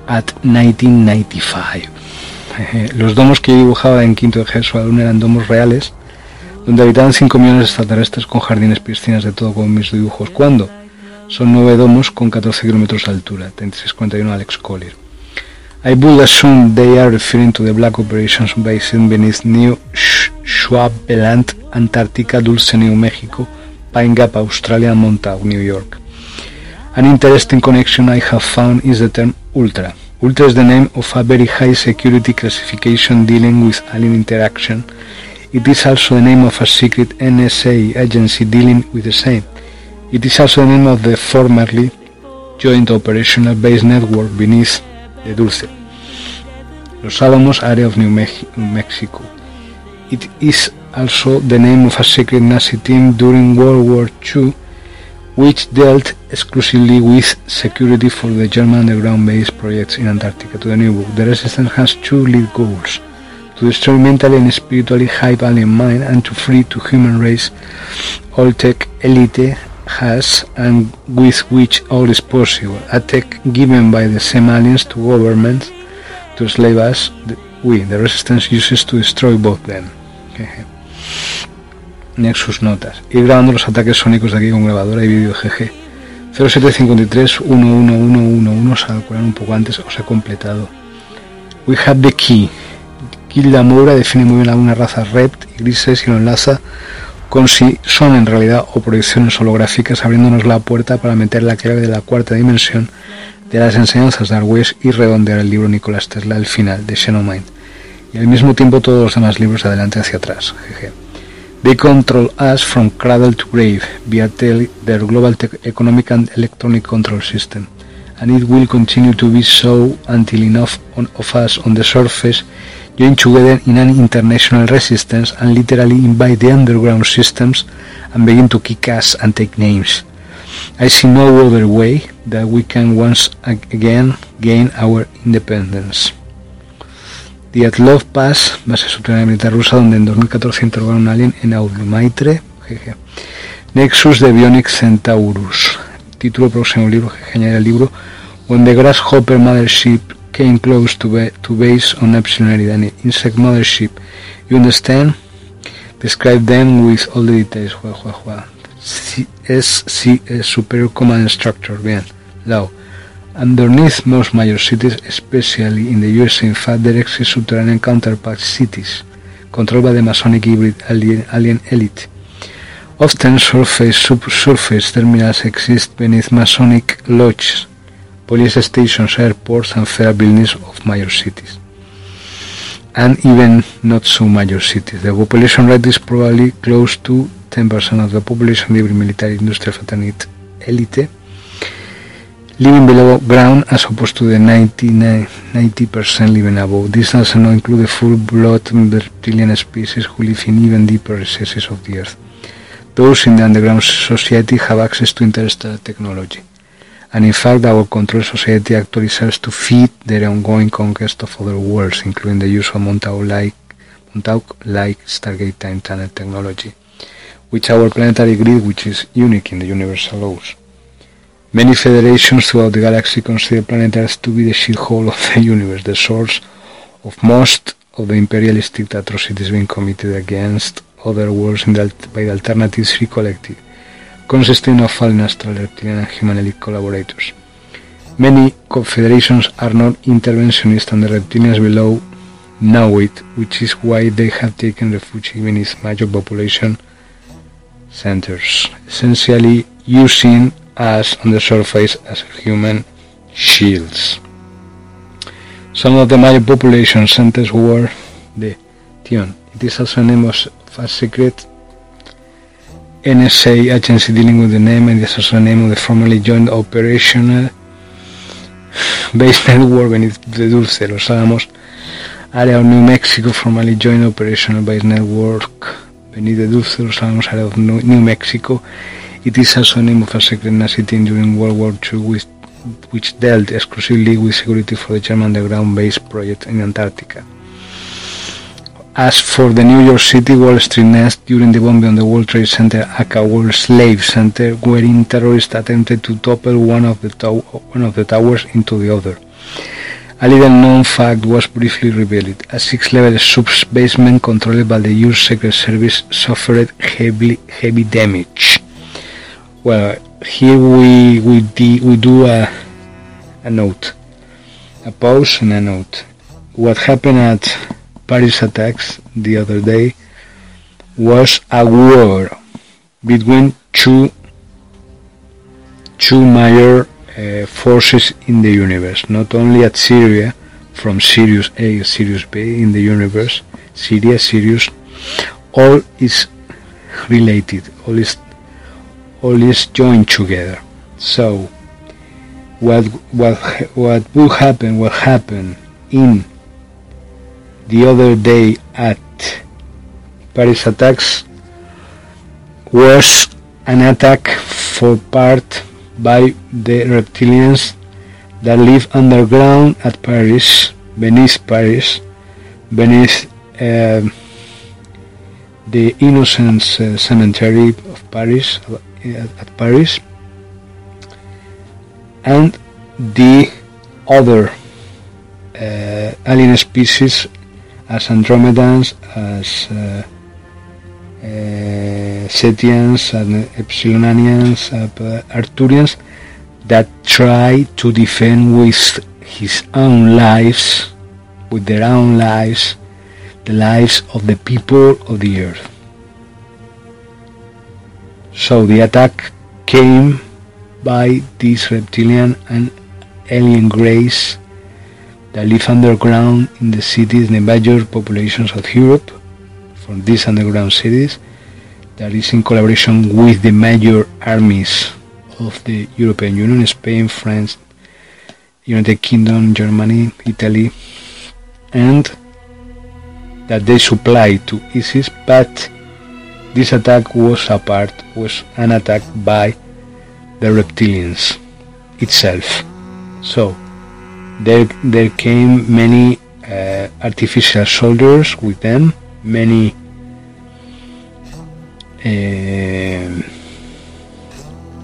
at 1995. Los domos que yo dibujaba en quinto de Jesús eran domos reales, donde habitaban 5 millones de extraterrestres con jardines, piscinas, de todo como mis dibujos. ¿Cuándo? Son nueve domos con 14 kilómetros de altura, 3641 Alex Collier. I would assume they are referring to the black operations based beneath New Schwabeland, Antarctica, Dulce, New Mexico, Pine Gap, Australia, and Montauk, New York. An interesting connection I have found is the term Ultra. Ultra is the name of a very high security classification dealing with alien interaction. It is also the name of a secret NSA agency dealing with the same. It is also the name of the formerly Joint Operational Base Network beneath the Dulce, Los Alamos area of New Mexico. It is also the name of a secret Nazi team during World War II which dealt exclusively with security for the German underground base projects in Antarctica. To the new book, the resistance has two lead goals to destroy mentally and spiritually high alien mind and to free to human race all tech elite has and with which all is possible, a tech given by the same aliens to governments to slave us, we, the resistance uses to destroy both them. Nexus Notas. Ir grabando los ataques sónicos de aquí con grabadora y vídeo GG. 0753 11111 se ha un poco antes o se ha completado. We have the key. Kill la Moura define muy bien a una raza rept y grises y lo enlaza con si son en realidad o proyecciones holográficas abriéndonos la puerta para meter la clave de la cuarta dimensión de las enseñanzas de Arwes y redondear el libro Nicolás Tesla, el final de Xenomind, y al mismo tiempo todos los demás libros de adelante hacia atrás. They control us from cradle to grave via their global economic and electronic control system, and it will continue to be so until enough of us on the surface join together in an international resistance and literally invade the underground systems and begin to kick ass and take names. I see no other way that we can once again gain our independence. The Atlov Pass, base subterránea militar rusa, donde en 2014 interrogaron a un alien en Audimaitre, jeje. Nexus de Bionic Centaurus. Título próximo libro, jeje, añade el libro When the Grasshopper Mothership came close to, to base on Epsilon Eridani, insect mothership. You understand? Describe them with all the details. Jua, jua, jua. SC Superior Command Structure. Bien. Law. Underneath most major cities, especially in the USA, in fact, there exist subterranean counterpart cities controlled by the Masonic hybrid alien, alien elite. Often surface subsurface terminals exist beneath Masonic lodges police stations, airports, and fair buildings of major cities. And even not so major cities. The population rate is probably close to 10% of the population living military industrial fraternity elite living below ground as opposed to the 90% living above. This does not include the full-blood reptilian species who live in even deeper recesses of the earth. Those in the underground society have access to interstellar technology and in fact our control society actually serves to feed their ongoing conquest of other worlds, including the use of Montauk-like Montauk-like Stargate time tunnel technology, which our planetary grid, which is unique in the universe, allows. Many federations throughout the galaxy consider planet Earth to be the shithole of the universe, the source of most of the imperialistic atrocities being committed against other worlds the, by the Alternative Three Collective, consisting of fallen astral, reptilian and human elite collaborators. Many confederations are not interventionist and the reptilians below know it, which is why they have taken refuge in its major population centers, essentially using us on the surface as human shields. Some of the major population centers were the Tion. It is also a name of a secret NSA agency dealing with the name and is also the name of the formerly joined operational base network beneath the Dulce, Los Alamos, area of New Mexico, formerly joined operational base network beneath the Dulce, Los Alamos area of New Mexico. It is also the name of a secret Nazi team during World War II which, which dealt exclusively with security for the German underground base project in Antarctica. As for the New York City Wall Street nest during the bombing on the World Trade Center, aka World Slave Center, wherein terrorists attempted to topple one of the, one of the towers into the other. A little known fact was briefly revealed. A six-level sub-basement controlled by the US Secret Service suffered heavy, heavy damage. Well, here we we, we do a, a note, a pause and a note. What happened at Paris attacks the other day was a war between two two major uh, forces in the universe, not only at Syria, from Sirius A, Sirius B in the universe, Syria, Sirius, all is related, all is all is joined together. So, what what what will happen? What happened in the other day at Paris attacks was an attack for part by the reptilians that live underground at Paris, beneath Paris, beneath uh, the Innocents uh, Cemetery of Paris, at Paris, and the other uh, alien species as Andromedans, as uh, uh, Setians, and Epsilonians, uh, Arcturians, that try to defend with his own lives, with their own lives, the lives of the people of the earth. So the attack came by these reptilian and alien grays that live underground in the cities, the major populations of Europe, from these underground cities, that is in collaboration with the major armies of the European Union, Spain, France, United Kingdom, Germany, Italy, and that they supply to ISIS, but this attack was a part, was an attack by the reptilians itself. So there, there came many uh, artificial soldiers with them, many uh,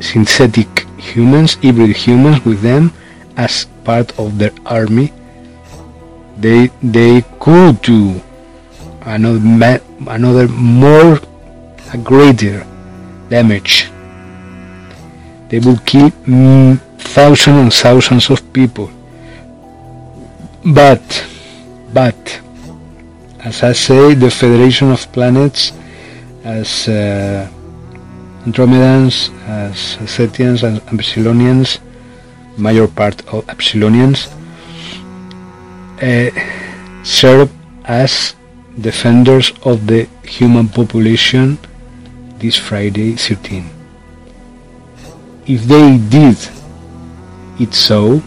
synthetic humans, hybrid humans with them as part of their army. They they could do another another more a greater damage. They will kill mm, thousands and thousands of people. But, but, as I say, the Federation of Planets, as uh, Andromedans, as Setians, and Epsilonians, major part of Epsilonians, uh, serve as defenders of the human population this Friday 13. If they did it so,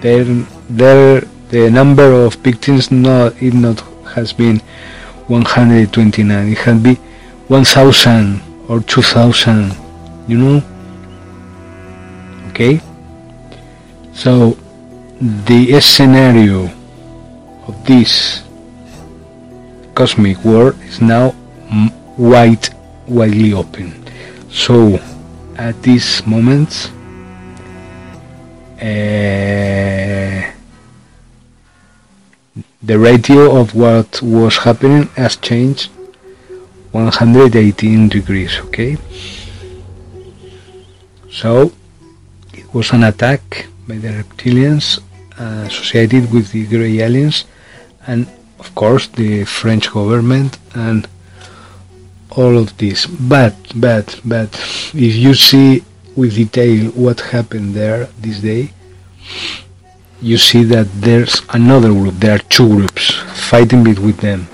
then the number of victims not it not has been 129. It can be 1,000 or 2,000. You know. Okay. So the scenario of this cosmic war is now wide, widely open. So at this moment, uh, the ratio of what was happening has changed 118 degrees. Okay, so it was an attack by the reptilians uh, associated with the grey aliens and of course the French government and all of this. But but but if you see with detail what happened there this day you see that there's another group. There are two groups fighting between them.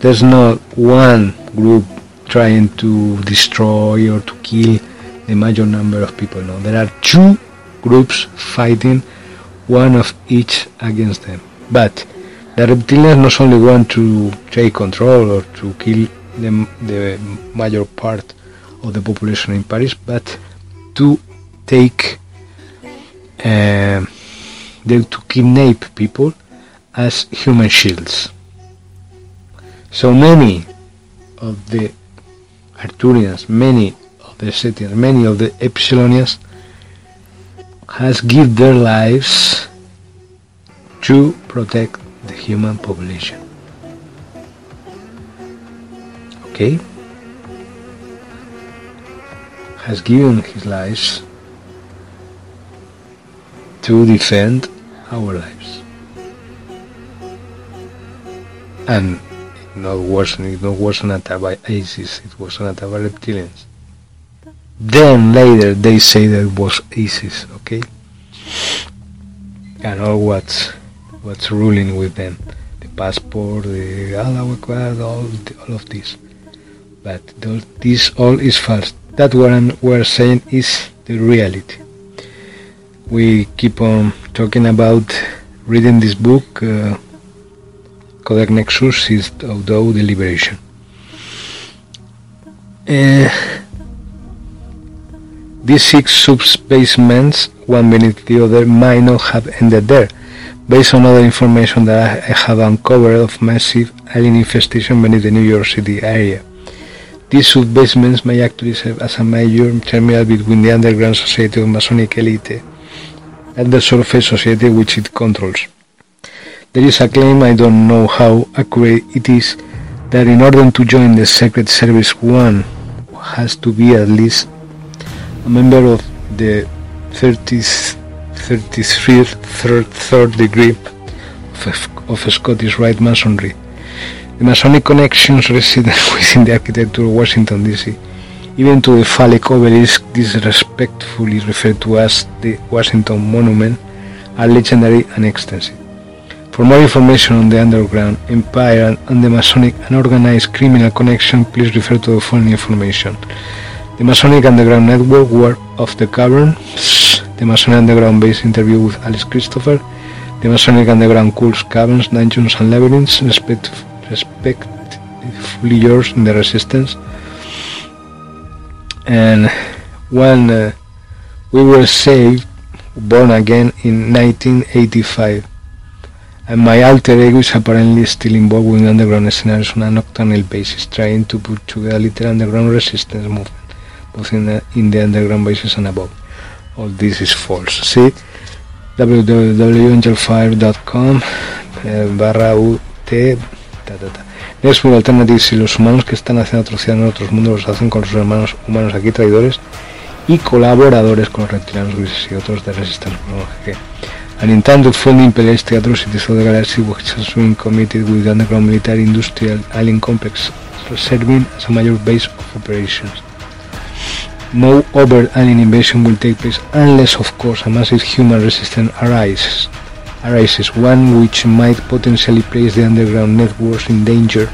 There's not one group trying to destroy or to kill the major number of people no. There are two groups fighting one of each against them. But the reptilians not only want to take control or to kill the, the major part of the population in Paris, but to take uh, to kidnap people as human shields. So many of the Arcturians, many of the Setians, many of the Epsilonians has give their lives to protect the human population. Okay? Has given his lives to defend our lives. And it not wasn't it not was attack by ISIS, it was an attack by reptilians. Then later they say that it was ISIS, okay? And all what's what's ruling with them. The passport, the all, all of this. But this all is false. That what we're saying is the reality. We keep on talking about reading this book, uh, Codex Nexus is although the liberation. Uh, these six subbasements, one beneath the other, might not have ended there based on other information that I have uncovered of massive alien infestation beneath the New York City area. These sub-basements may actually serve as a major terminal between the underground society of Masonic elite and the surface society which it controls. There is a claim, I don't know how accurate it is, that in order to join the Secret Service one has to be at least a member of the 30th 33rd third, third degree of, of Scottish Rite Masonry. The Masonic connections resident within the architecture of Washington DC Even to the phallic obelisk disrespectfully referred to as the Washington Monument are legendary and extensive. For more information on the underground empire and the Masonic and organized criminal connection, please refer to the following information. The Masonic Underground Network War of the Caverns, the Masonic Underground Base interview with Alice Christopher, the Masonic Underground Cults, Caverns, Dungeons and Labyrinths, respect, respectively yours in the Resistance. And when uh, we were saved, born again in 1985, and my alter ego is apparently still involved with underground scenarios on a nocturnal basis, trying to put together a little underground resistance movement, both in the, in the underground bases and above. All this is false. See www.angelfire.com eh, barra ut ta, ta, ta. Alternative si los humanos que están haciendo atrocidades en otros mundos los hacen con sus hermanos humanos aquí traidores y colaboradores con los reptilianos grises y otros de resistencia and intended fully imperialist atrocities of the galaxy which has been committed with the underground military industrial alien complex serving as a major base of operations. No overt alien invasion will take place unless of course a massive human resistance arises, arises one which might potentially place the underground networks in danger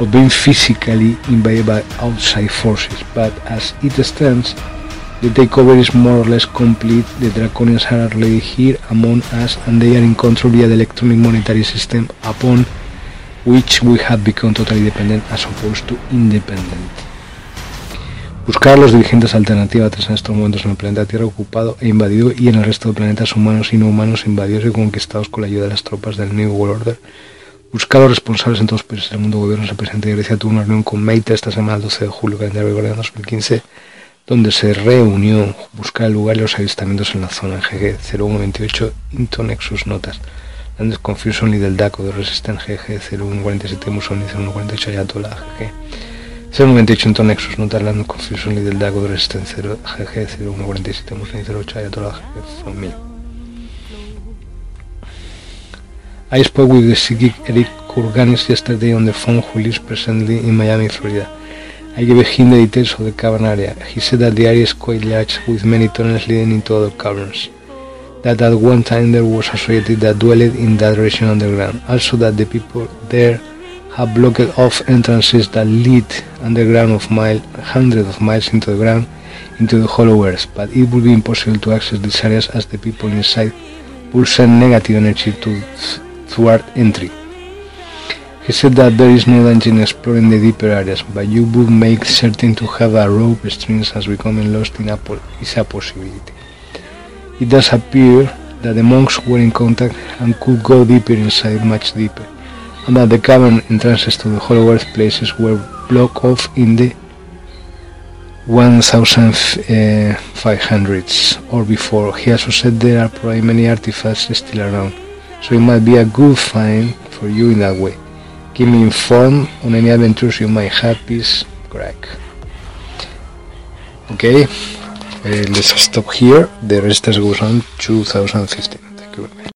of being physically invaded by outside forces, but as it stands, the takeover is more or less complete. The Draconians are already here among us and they are in control via the electronic monetary system upon which we have become totally dependent as opposed to independent. Buscar a los dirigentes alternativos en estos momentos en el planeta Tierra ocupado e invadido y en el resto de planetas humanos y no humanos invadidos y conquistados con la ayuda de las tropas del New World Order. Buscar a los responsables en todos los países del mundo gobiernos. El presidente de Grecia tuvo una reunión con Meita esta semana, el 12 de julio, calendario de 2015 donde se reunió buscar el lugar y los avistamientos en la zona GG 0128 Into Nexus Notas. Landes Confusion y del DACO de Resistent GG 0147 Mussolini 0148 Ayatollah GG 098 Into Nexus Notas Landes Confusion del DACO de Resistent GG 0147 Mussolini 08 Ayatollah GG from me. I spoke with the psychic Eric Kurganis yesterday on the phone who lives presently in Miami, Florida. I gave him the details of the cavern area. He said that the area is quite large with many tunnels leading into other caverns. That at one time there was a society that dwelled in that region underground. Also that the people there have blocked off entrances that lead underground of mile, hundreds of miles into the ground, into the hollow earth. But it would be impossible to access these areas as the people inside will send negative energy to thwart entry. He said that there is no danger in exploring the deeper areas, but you would make certain to have a rope strings as becoming lost in is a possibility. It does appear that the monks were in contact and could go deeper inside, much deeper, and that the cavern entrances to the Hollow Earth places were blocked off in the 1500s or before. He also said there are probably many artifacts still around, so it might be a good find for you in that way. Keep me informed on any adventures you might have. Peace, Greg. Okay, uh, let's stop here. The rest goes on 2015. Thank you very much.